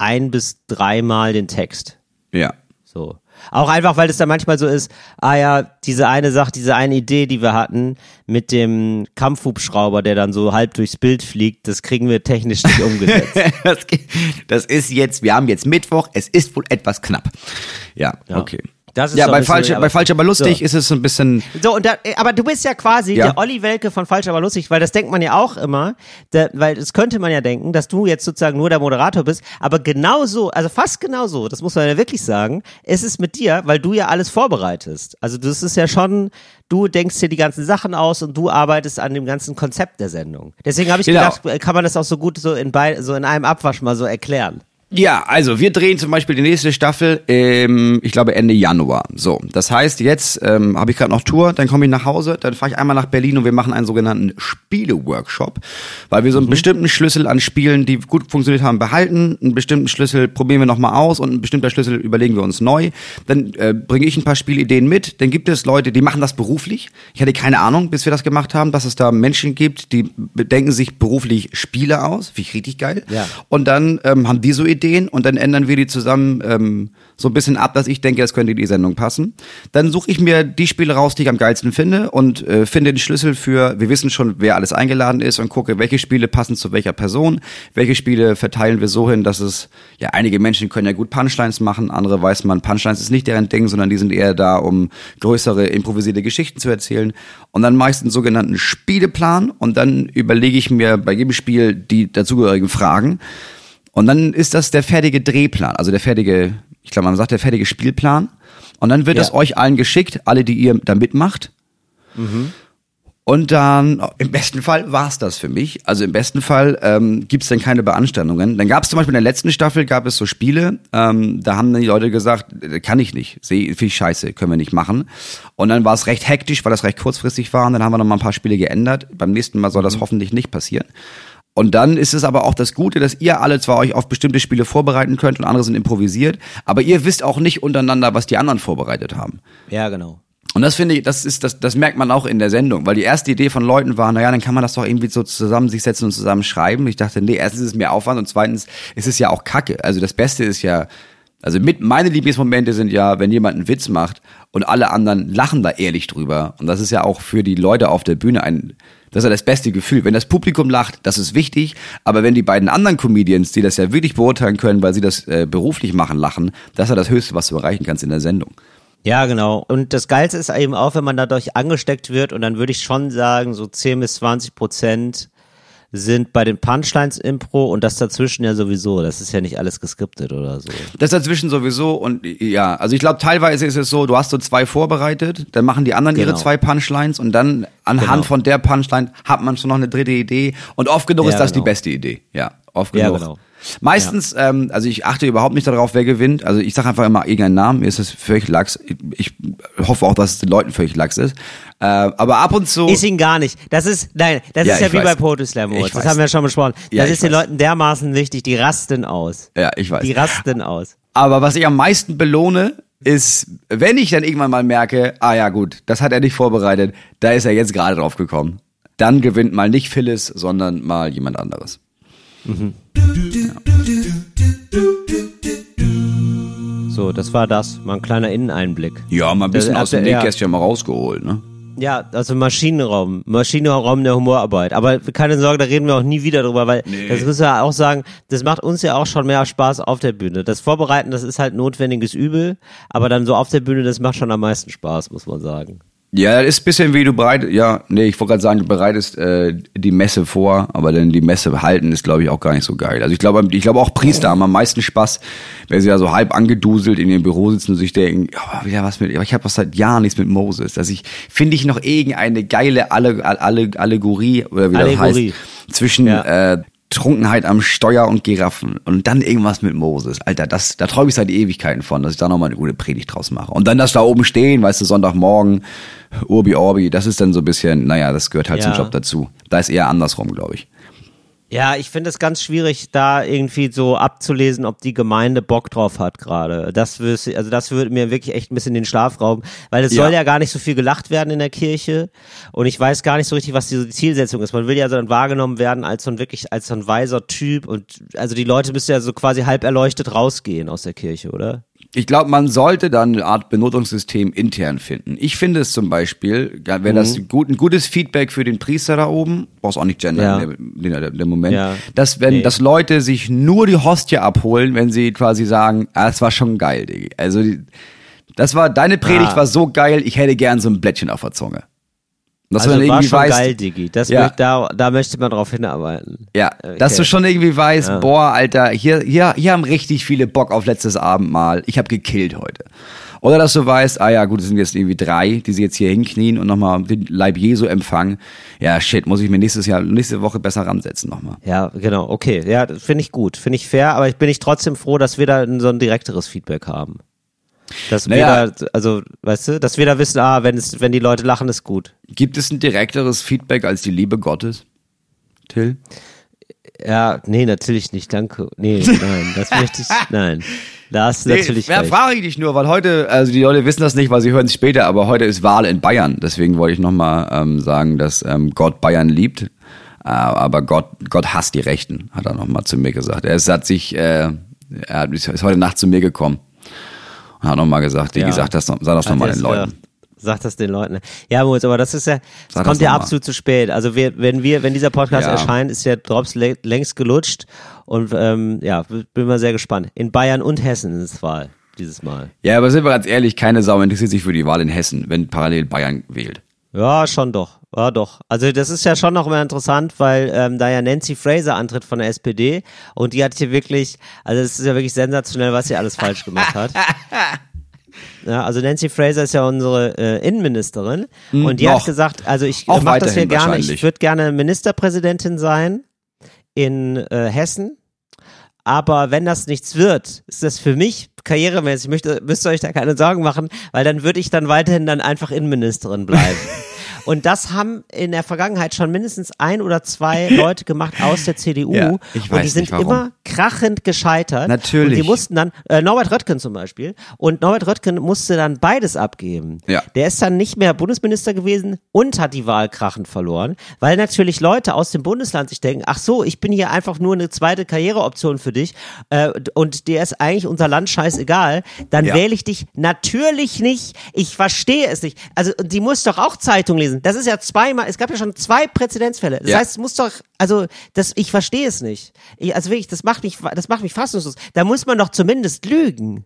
ein bis dreimal den Text. Ja. So. Auch einfach, weil es dann manchmal so ist, ah ja, diese eine Sache, diese eine Idee, die wir hatten mit dem Kampfhubschrauber, der dann so halb durchs Bild fliegt, das kriegen wir technisch nicht umgesetzt. <laughs> das, ist jetzt, wir haben jetzt Mittwoch, es ist wohl etwas knapp. Ja, okay. Das ist ja, bei falsch, aber- bei falsch aber lustig So. ist es so ein bisschen, So, und da, aber du bist ja quasi Ja. der Olli Welke von Falsch aber lustig, weil das denkt man ja auch immer, der, weil das könnte man ja denken, dass du jetzt sozusagen nur der Moderator bist, aber genau so, also fast genau so, das muss man ja wirklich sagen, ist es mit dir, weil du ja alles vorbereitest. Also das ist ja schon, du denkst dir die ganzen Sachen aus und du arbeitest an dem ganzen Konzept der Sendung. Deswegen habe ich Genau. gedacht, kann man das auch so gut so in, bei, so in einem Abwasch mal so erklären. Ja, also wir drehen zum Beispiel die nächste Staffel, ähm, ich glaube Ende Januar. So, das heißt, jetzt ähm, habe ich gerade noch Tour, dann komme ich nach Hause, dann fahre ich einmal nach Berlin und wir machen einen sogenannten Spiele-Workshop, weil wir so einen bestimmten Schlüssel an Spielen, die gut funktioniert haben, behalten, einen bestimmten Schlüssel probieren wir nochmal aus und ein bestimmter Schlüssel überlegen wir uns neu. Dann äh, bringe ich ein paar Spielideen mit, dann gibt es Leute, die machen das beruflich. Ich hatte keine Ahnung, bis wir das gemacht haben, dass es da Menschen gibt, die denken sich beruflich Spiele aus, finde ich richtig geil. Ja. Und dann ähm, haben die so Ideen und dann ändern wir die zusammen ähm, so ein bisschen ab, dass ich denke, es könnte in die Sendung passen. Dann suche ich mir die Spiele raus, die ich am geilsten finde und äh, finde den Schlüssel für, wir wissen schon, wer alles eingeladen ist und gucke, welche Spiele passen zu welcher Person, welche Spiele verteilen wir so hin, dass es, ja, einige Menschen können ja gut Punchlines machen, andere weiß man, Punchlines ist nicht deren Ding, sondern die sind eher da, um größere improvisierte Geschichten zu erzählen. Und dann mache ich einen sogenannten Spieleplan und dann überlege ich mir bei jedem Spiel die dazugehörigen Fragen. Und dann ist das der fertige Drehplan, also der fertige, ich glaube, man sagt der fertige Spielplan. Und dann wird Ja. das euch allen geschickt, alle, die ihr da mitmacht. Und dann, im besten Fall war's das für mich. Also im besten Fall ähm, gibt's dann keine Beanstandungen. Dann gab's zum Beispiel in der letzten Staffel gab es so Spiele, ähm, da haben dann die Leute gesagt, äh, kann ich nicht, sehe finde ich scheiße, können wir nicht machen. Und dann war es recht hektisch, weil das recht kurzfristig war. Und dann haben wir noch mal ein paar Spiele geändert. Beim nächsten Mal soll das hoffentlich nicht passieren. Und dann ist es aber auch das Gute, dass ihr alle zwar euch auf bestimmte Spiele vorbereiten könnt und andere sind improvisiert, aber ihr wisst auch nicht untereinander, was die anderen vorbereitet haben. Ja, genau. Und das finde ich, das ist, das, das merkt man auch in der Sendung, weil die erste Idee von Leuten war, naja, dann kann man das doch irgendwie so zusammen sich setzen und zusammen schreiben. Ich dachte, nee, erstens ist es mehr Aufwand und zweitens ist es ja auch Kacke. Also das Beste ist ja, also mit meine Lieblingsmomente sind ja, wenn jemand einen Witz macht und alle anderen lachen da ehrlich drüber. Und das ist ja auch für die Leute auf der Bühne ein, das ist ja das beste Gefühl. Wenn das Publikum lacht, das ist wichtig, aber wenn die beiden anderen Comedians, die das ja wirklich beurteilen können, weil sie das äh, beruflich machen, lachen, das ist ja das Höchste, was du erreichen kannst in der Sendung. Ja, genau. Und das Geilste ist eben auch, wenn man dadurch angesteckt wird und dann würde ich schon sagen, so 10 bis 20 Prozent sind bei den Punchlines Impro und das dazwischen ja sowieso. Das ist ja nicht alles geskriptet oder so. Das dazwischen sowieso und ja, also ich glaube teilweise ist es so, du hast so zwei vorbereitet, dann machen die anderen ihre Genau. zwei Punchlines und dann anhand Genau. von der Punchline hat man schon noch eine dritte Idee und oft genug Ja, ist das genau. die beste Idee. Ja, oft Ja, genug. genau. Meistens, ähm, also ich achte überhaupt nicht darauf, wer gewinnt. Also ich sage einfach immer irgendeinen Namen, mir ist es völlig lax. Ich hoffe auch, dass es den Leuten völlig lax ist. Äh, aber ab und zu. Ist ihn gar nicht. Das ist, nein, das Ja, ist ja wie weiß. bei Poetry Slam Awards. Das weiß. haben wir schon besprochen. Ja, das ich ist den weiß. Leuten dermaßen wichtig. Die rasten aus. ja, ich weiß. Die rasten aus. Aber was ich am meisten belohne, ist, wenn ich dann irgendwann mal merke, ah ja gut, das hat er nicht vorbereitet, da ist er jetzt gerade drauf gekommen. Dann gewinnt mal nicht Phyllis, sondern mal jemand anderes. So, das war das. Mal ein kleiner Inneneinblick. Ja, mal ein bisschen Das- aus dem ja. Nähkästchen mal rausgeholt, ne? Ja, also Maschinenraum, Maschinenraum der Humorarbeit. Aber keine Sorge, da reden wir auch nie wieder drüber, weil Nee. das müssen wir auch sagen, das macht uns ja auch schon mehr Spaß auf der Bühne. Das Vorbereiten, das ist halt notwendiges Übel, aber dann so auf der Bühne, das macht schon am meisten Spaß, muss man sagen. Ja, das ist ein bisschen wie du bereit, ja, nee, ich wollte gerade sagen, du bereitest äh, die Messe vor, aber dann die Messe halten ist, glaube ich, auch gar nicht so geil. Also ich glaube, ich glaube auch Priester haben am meisten Spaß, wenn sie da so halb angeduselt in ihrem Büro sitzen und sich denken, ja, wieder was mit, aber ich habe was seit Jahren nichts mit Moses. Dass ich, finde ich noch irgendeine geile Alle, Alle, Allegorie, oder wie das Allegorie. heißt, zwischen Ja. äh, Trunkenheit am Steuer und Giraffen und dann irgendwas mit Moses. Alter, das, da träume ich seit Ewigkeiten von, dass ich da nochmal eine gute Predigt draus mache. Und dann das da oben stehen, weißt du, Sonntagmorgen, Urbi Orbi, das ist dann so ein bisschen, naja, das gehört halt Ja. zum Job dazu. Da ist eher andersrum, glaube ich. Ja, ich finde es ganz schwierig, da irgendwie so abzulesen, ob die Gemeinde Bock drauf hat gerade. Das wüsste, also das würde mir wirklich echt ein bisschen den Schlaf rauben, weil es Ja. soll ja gar nicht so viel gelacht werden in der Kirche und ich weiß gar nicht so richtig, was die Zielsetzung ist. Man will ja so dann wahrgenommen werden als so ein wirklich als so ein weiser Typ und also die Leute müssen ja so quasi halb erleuchtet rausgehen aus der Kirche, oder? Ich glaube, man sollte dann eine Art Benotungssystem intern finden. Ich finde es zum Beispiel, wäre das Mhm. gut, ein gutes Feedback für den Priester da oben, brauchst auch nicht gender Ja. in, der, der, der Moment, Ja. dass wenn, Nee. dass Leute sich nur die Hostie abholen, wenn sie quasi sagen, ah, es war schon geil, Diggi. Also, die, das war, deine Predigt Ah. war so geil, ich hätte gern so ein Blättchen auf der Zunge. Dass also du dann war irgendwie schon weißt, geil, Digi. Das Ja. da, da möchte man drauf hinarbeiten. Ja, Okay. dass du schon irgendwie weißt, boah, Alter, hier, hier, hier haben richtig viele Bock auf letztes Abendmahl. Ich habe gekillt heute. Oder dass du weißt, ah ja, gut, es sind jetzt irgendwie drei, die sie jetzt hier hinknien und nochmal den Leib Jesu empfangen. Ja, shit, muss ich mir nächstes Jahr, nächste Woche besser ransetzen nochmal. Ja, genau, okay. Ja, finde ich gut, finde ich fair, aber ich bin ich trotzdem froh, dass wir da so ein direkteres Feedback haben. Dass Naja. wir da, also, weißt du, dass wir da wissen, ah, wenn es, wenn die Leute lachen, ist gut. Gibt es ein direkteres Feedback als die Liebe Gottes? Till? Ja, nee, natürlich nicht, danke. Nee, <laughs> nein, das möchte ich, nein. Da hast du natürlich ja, frage ich dich nur, weil heute, also die Leute wissen das nicht, weil sie hören es später, aber heute ist Wahl in Bayern. Deswegen wollte ich nochmal ähm, sagen, dass ähm, Gott Bayern liebt, äh, aber Gott, Gott hasst die Rechten, hat er nochmal zu mir gesagt. Er ist, hat sich, äh, er ist heute Nacht zu mir gekommen hat nochmal gesagt, wie Ja. gesagt, das, sag das nochmal den Leuten. ja, Sag das den Leuten. Ja, Moritz, aber das ist ja, das Sag kommt das ja absolut zu spät. Also wir, wenn wir, wenn dieser Podcast Ja. erscheint, ist der Drops lä- längst gelutscht und ähm, ja, bin mal sehr gespannt. In Bayern und Hessen ist es Wahl dieses Mal. Ja, aber sind wir ganz ehrlich, keine Sau interessiert sich für die Wahl in Hessen, wenn parallel Bayern wählt. Ja, schon doch. Ja, doch. Also das ist ja schon noch mal interessant, weil ähm, da ja Nancy Fraser antritt von der SPD und die hat hier wirklich, also es ist ja wirklich sensationell, was sie alles falsch gemacht hat. <laughs> Ja, also Nancy Fraser ist ja unsere äh, Innenministerin und die noch. hat gesagt, also ich mache das hier gerne, ich würde gerne Ministerpräsidentin sein in äh, Hessen. Aber wenn das nichts wird, ist das für mich karrieremäßig, ich möchte, müsst ihr euch da keine Sorgen machen, weil dann würde ich dann weiterhin dann einfach Innenministerin bleiben. <laughs> Und das haben in der Vergangenheit schon mindestens ein oder zwei <laughs> Leute gemacht aus der CDU. Ja, ich und die weiß sind nicht, warum. immer krachend gescheitert. Natürlich. Und die mussten dann, äh, Norbert Röttgen zum Beispiel, und Norbert Röttgen musste dann beides abgeben. Ja. Der ist dann nicht mehr Bundesminister gewesen und hat die Wahl krachend verloren, weil natürlich Leute aus dem Bundesland sich denken, ach so, ich bin hier einfach nur eine zweite Karriereoption für dich äh, und dir ist eigentlich unser Land scheißegal, dann Ja. wähle ich dich natürlich nicht. Ich verstehe es nicht. Also die muss doch auch Zeitung lesen. Das ist ja zweimal, es gab ja schon zwei Präzedenzfälle. Das Ja. heißt, es muss doch, also das, ich verstehe es nicht. Ich, also wirklich, das macht mich, das macht mich fassungslos. Da muss man doch zumindest lügen.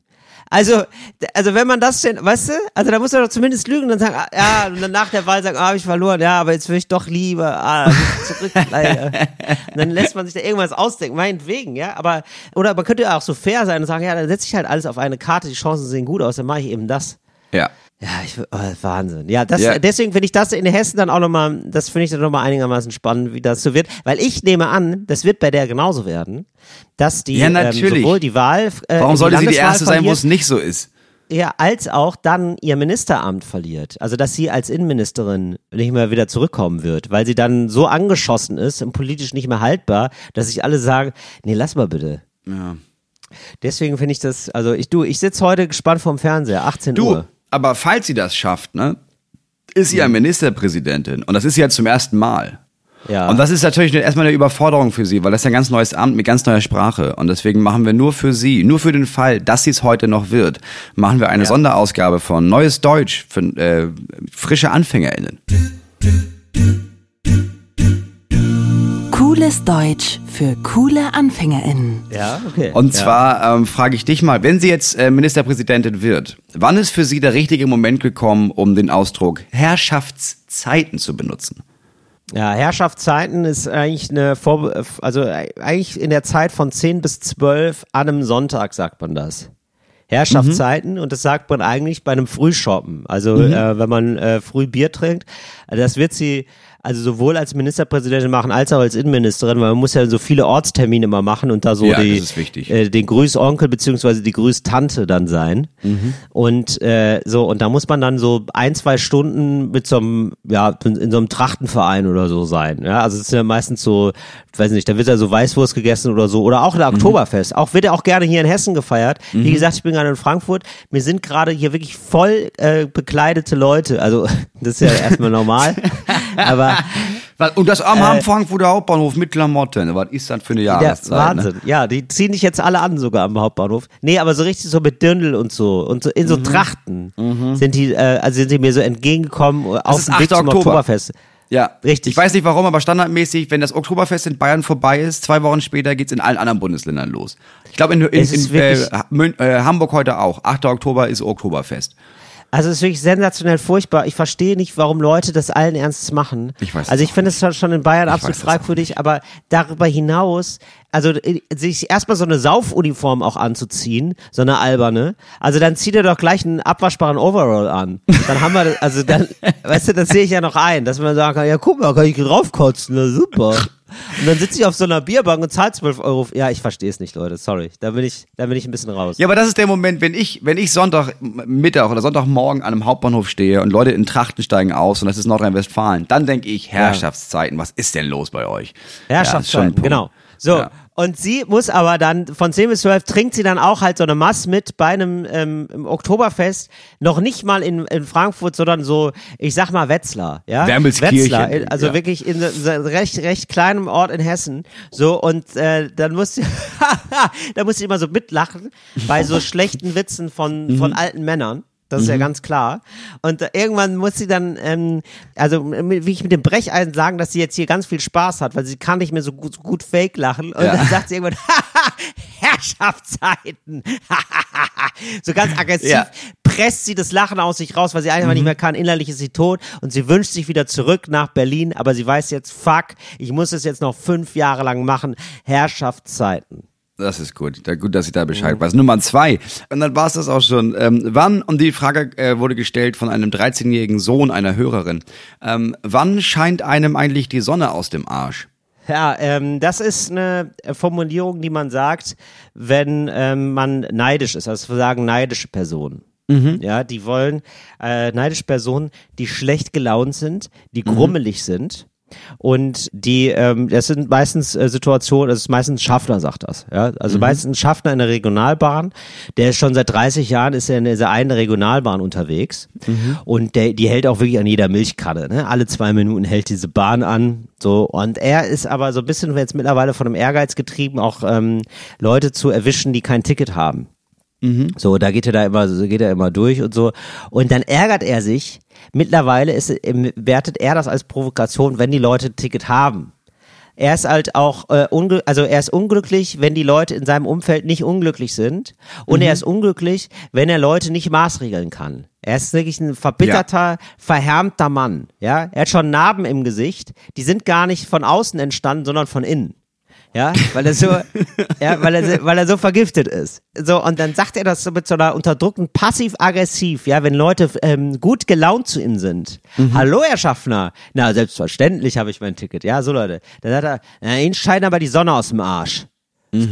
Also, also wenn man das denn, weißt du, also da muss man doch zumindest lügen und dann sagen, ah, ja, und dann nach der Wahl sagen, ah, habe ich verloren, ja, aber jetzt will ich doch lieber, ah, zurück, <laughs> leider. Und dann lässt man sich da irgendwas ausdenken, meinetwegen, ja, aber, oder man könnte ja auch so fair sein und sagen, ja, dann setze ich halt alles auf eine Karte, die Chancen sehen gut aus, dann mache ich eben das. Ja. Ja, ich, oh, Wahnsinn. Ja, das, Ja. deswegen finde ich das in Hessen dann auch nochmal, das finde ich dann nochmal einigermaßen spannend, wie das so wird. Weil ich nehme an, das wird bei der genauso werden, dass die Ja, ähm, natürlich. sowohl die Wahl, äh, Warum die sollte sie die erste sein, wo es nicht so ist? ja, als auch dann ihr Ministeramt verliert. Also, dass sie als Innenministerin nicht mehr wieder zurückkommen wird, weil sie dann so angeschossen ist und politisch nicht mehr haltbar, dass sich alle sagen, nee, lass mal bitte. Ja. Deswegen finde ich das, also ich, du, ich sitze heute gespannt vorm Fernseher, 18 Du, Uhr. Aber falls sie das schafft, ne, ist sie ja Mhm. Ministerpräsidentin und das ist sie ja zum ersten Mal. Ja. Und das ist natürlich erstmal eine Überforderung für Sie, weil das ist ja ein ganz neues Amt mit ganz neuer Sprache. Und deswegen machen wir nur für Sie, nur für den Fall, dass sie es heute noch wird, machen wir eine Sonderausgabe von Neues Deutsch für äh, frische AnfängerInnen. Cooles Deutsch für coole AnfängerInnen. Ja, okay. Und ja. zwar ähm, frage ich dich mal, wenn sie jetzt äh, Ministerpräsidentin wird, wann ist für Sie der richtige Moment gekommen, um den Ausdruck Herrschaftszeiten zu benutzen? Ja, Herrschaftszeiten ist eigentlich eine Vor also eigentlich in der Zeit von 10 bis 12 an einem Sonntag sagt man das. Herrschaftszeiten und das sagt man eigentlich bei einem Frühshoppen. Also äh, wenn man äh, früh Bier trinkt, das wird sie also sowohl als Ministerpräsidentin machen als auch als Innenministerin, weil man muss ja so viele Ortstermine immer machen und da so Ja, die. Äh, den Grüßonkel beziehungsweise die Grüßtante dann sein. Und äh, so und da muss man dann so ein zwei Stunden mit so einem ja in, so einem Trachtenverein oder so sein. Ja, also es ist ja meistens so, weiß nicht, da wird ja so Weißwurst gegessen oder so oder auch der Oktoberfest. Auch wird ja auch gerne hier in Hessen gefeiert. Wie gesagt, ich bin gerade in Frankfurt. Wir sind gerade hier wirklich voll äh, bekleidete Leute. Also <laughs> das ist ja erstmal normal. <laughs> Aber <laughs> Und das am Äh, Frankfurter Hauptbahnhof mit Klamotten, was ist das für eine Ja, Jahreszeit? Ne? Wahnsinn. Ja, die ziehen dich jetzt alle an sogar am Hauptbahnhof. Nee, aber so richtig so mit Dirndl und so und so in Mhm. so Trachten sind die, äh, also sind die mir so entgegengekommen auf ist dem Weg 8. zum Oktober. Oktoberfest. Ja, Richtig. Ich weiß nicht warum, aber standardmäßig, wenn das Oktoberfest in Bayern vorbei ist, zwei Wochen später geht's in allen anderen Bundesländern los. Ich glaube in, in, ist in äh, äh, Hamburg heute auch. 8. Oktober ist Oktoberfest. Also es ist wirklich sensationell furchtbar. Ich verstehe nicht, warum Leute das allen Ernstes machen. Ich weiß also ich finde es schon- in Bayern Ich absolut fragwürdig, aber darüber hinaus, also äh, sich erstmal so eine Saufuniform auch anzuziehen, so eine alberne, also dann zieht er doch gleich einen abwaschbaren Overall an. Dann haben wir, also dann, <laughs> weißt du, das sehe ich ja noch ein, dass man sagen kann, ja guck mal, kann ich raufkotzen, na super. Und dann sitze ich auf so einer Bierbank und zahle 12 Euro. Ja, ich verstehe es nicht, Leute, sorry. Da bin ich, da bin ich ein bisschen raus. Ja, aber das ist der Moment, wenn ich, wenn ich Sonntag Mittag oder Sonntagmorgen an einem Hauptbahnhof stehe und Leute in Trachten steigen aus und das ist Nordrhein-Westfalen, dann denke ich, Herrschaftszeiten, was ist denn los bei euch? Ja, Herrschaftszeiten, Punkt. genau. So. Ja. Und sie muss aber dann von 10 bis 12 trinkt sie dann auch halt so eine Mass mit bei einem ähm, Oktoberfest, noch nicht mal in, in Frankfurt, sondern so, ich sag mal Wetzlar, ja? Wetzlar, also ja. wirklich in so, recht, recht kleinem Ort in Hessen. So, und äh, dann muss sie, <laughs> da muss sie immer so mitlachen bei so <laughs> schlechten Witzen von, von alten Männern. Das ist ja ganz klar. Und äh, irgendwann muss sie dann, ähm, also wie ich mit dem Brecheisen sagen, dass sie jetzt hier ganz viel Spaß hat, weil sie kann nicht mehr so gut, so gut fake lachen. Und Ja. dann sagt sie irgendwann, <laughs> Herrschaftszeiten. <laughs> so ganz aggressiv Ja. presst sie das Lachen aus sich raus, weil sie einfach nicht mehr kann. Innerlich ist sie tot und sie wünscht sich wieder zurück nach Berlin, aber sie weiß jetzt, fuck, ich muss es jetzt noch fünf Jahre lang machen. Herrschaftszeiten. Das ist gut. Da, gut, dass ich da Bescheid weiß. Nummer zwei. Und dann war es das auch schon. Ähm, wann, und die Frage äh, wurde gestellt von einem 13-jährigen Sohn einer Hörerin, ähm, wann scheint einem eigentlich die Sonne aus dem Arsch? Ja, ähm, das ist eine Formulierung, die man sagt, wenn ähm, man neidisch ist. Also wir sagen neidische Personen. Ja, die wollen äh, neidische Personen, die schlecht gelaunt sind, die grummelig sind. Und die, ähm, das sind meistens äh, Situationen, das ist meistens ein Schaffner, sagt das. Ja? Also meistens ein Schaffner in der Regionalbahn, der ist schon seit 30 Jahren ist er in dieser einen Regionalbahn unterwegs und der, die hält auch wirklich an jeder Milchkanne. Ne? Alle zwei Minuten hält diese Bahn an. So, und er ist aber so ein bisschen jetzt mittlerweile von einem Ehrgeiz getrieben, auch ähm, Leute zu erwischen, die kein Ticket haben. So, da geht er da immer, so geht er immer durch und so. Und dann ärgert er sich. Mittlerweile ist, ähm, wertet er das als Provokation, wenn die Leute ein Ticket haben. Er ist halt auch, äh, also er ist unglücklich, wenn die Leute in seinem Umfeld nicht unglücklich sind. Und er ist unglücklich, wenn er Leute nicht maßregeln kann. Er ist wirklich ein verbitterter, verhärmter Mann. Ja, er hat schon Narben im Gesicht. Die sind gar nicht von außen entstanden, sondern von innen. Ja, weil er so, ja, weil er, so- weil er so vergiftet ist. So, und dann sagt er das so mit so einer unterdrückten passiv-aggressiv, ja, wenn Leute ähm, gut gelaunt zu ihm sind. Hallo, Herr Schaffner. Na, selbstverständlich habe ich mein Ticket. Ja, so Leute. Dann sagt er, na, Ihnen scheint aber die Sonne aus dem Arsch.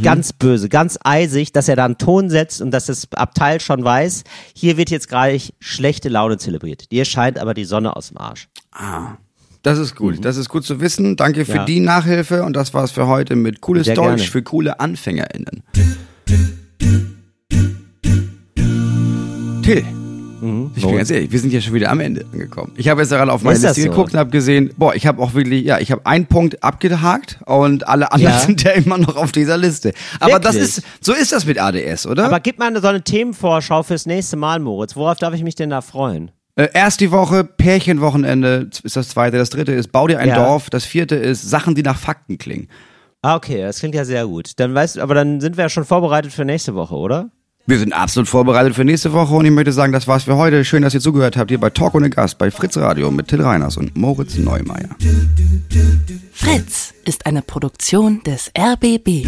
Ganz böse, ganz eisig, dass er da einen Ton setzt und dass das Abteil schon weiß, hier wird jetzt gerade schlechte Laune zelebriert. Dir scheint aber die Sonne aus dem Arsch. Das ist gut. Das ist gut zu wissen. Danke für Mhm. Ja. die Nachhilfe und das war's für heute mit cooles Sehr Deutsch gerne. für coole AnfängerInnen. Till, Ich bin ganz ehrlich, wir sind ja schon wieder am Ende angekommen. Ich habe jetzt gerade auf meine Ist das Liste so? geguckt und habe gesehen, boah, ich habe auch wirklich, ja, ich habe einen Punkt abgehakt und alle anderen Ja. <laughs> sind ja immer noch auf dieser Liste. Aber das Wirklich? ist, so ist das mit ADS, oder? Aber gib mal so eine Themenvorschau fürs nächste Mal, Moritz. Worauf darf ich mich denn da freuen? Äh, erst die Woche, Pärchenwochenende ist das zweite, das dritte ist Bau dir ein Ja. Dorf, das vierte ist Sachen, die nach Fakten klingen. Ah, okay, das klingt ja sehr gut. Dann weißt du, aber dann sind wir ja schon vorbereitet für nächste Woche, oder? Wir sind absolut vorbereitet für nächste Woche und ich möchte sagen, das war's für heute. Schön, dass ihr zugehört habt hier bei Talk ohne Gast bei Fritz Radio mit Till Reiners und Moritz Neumeier. Fritz ist eine Produktion des RBB.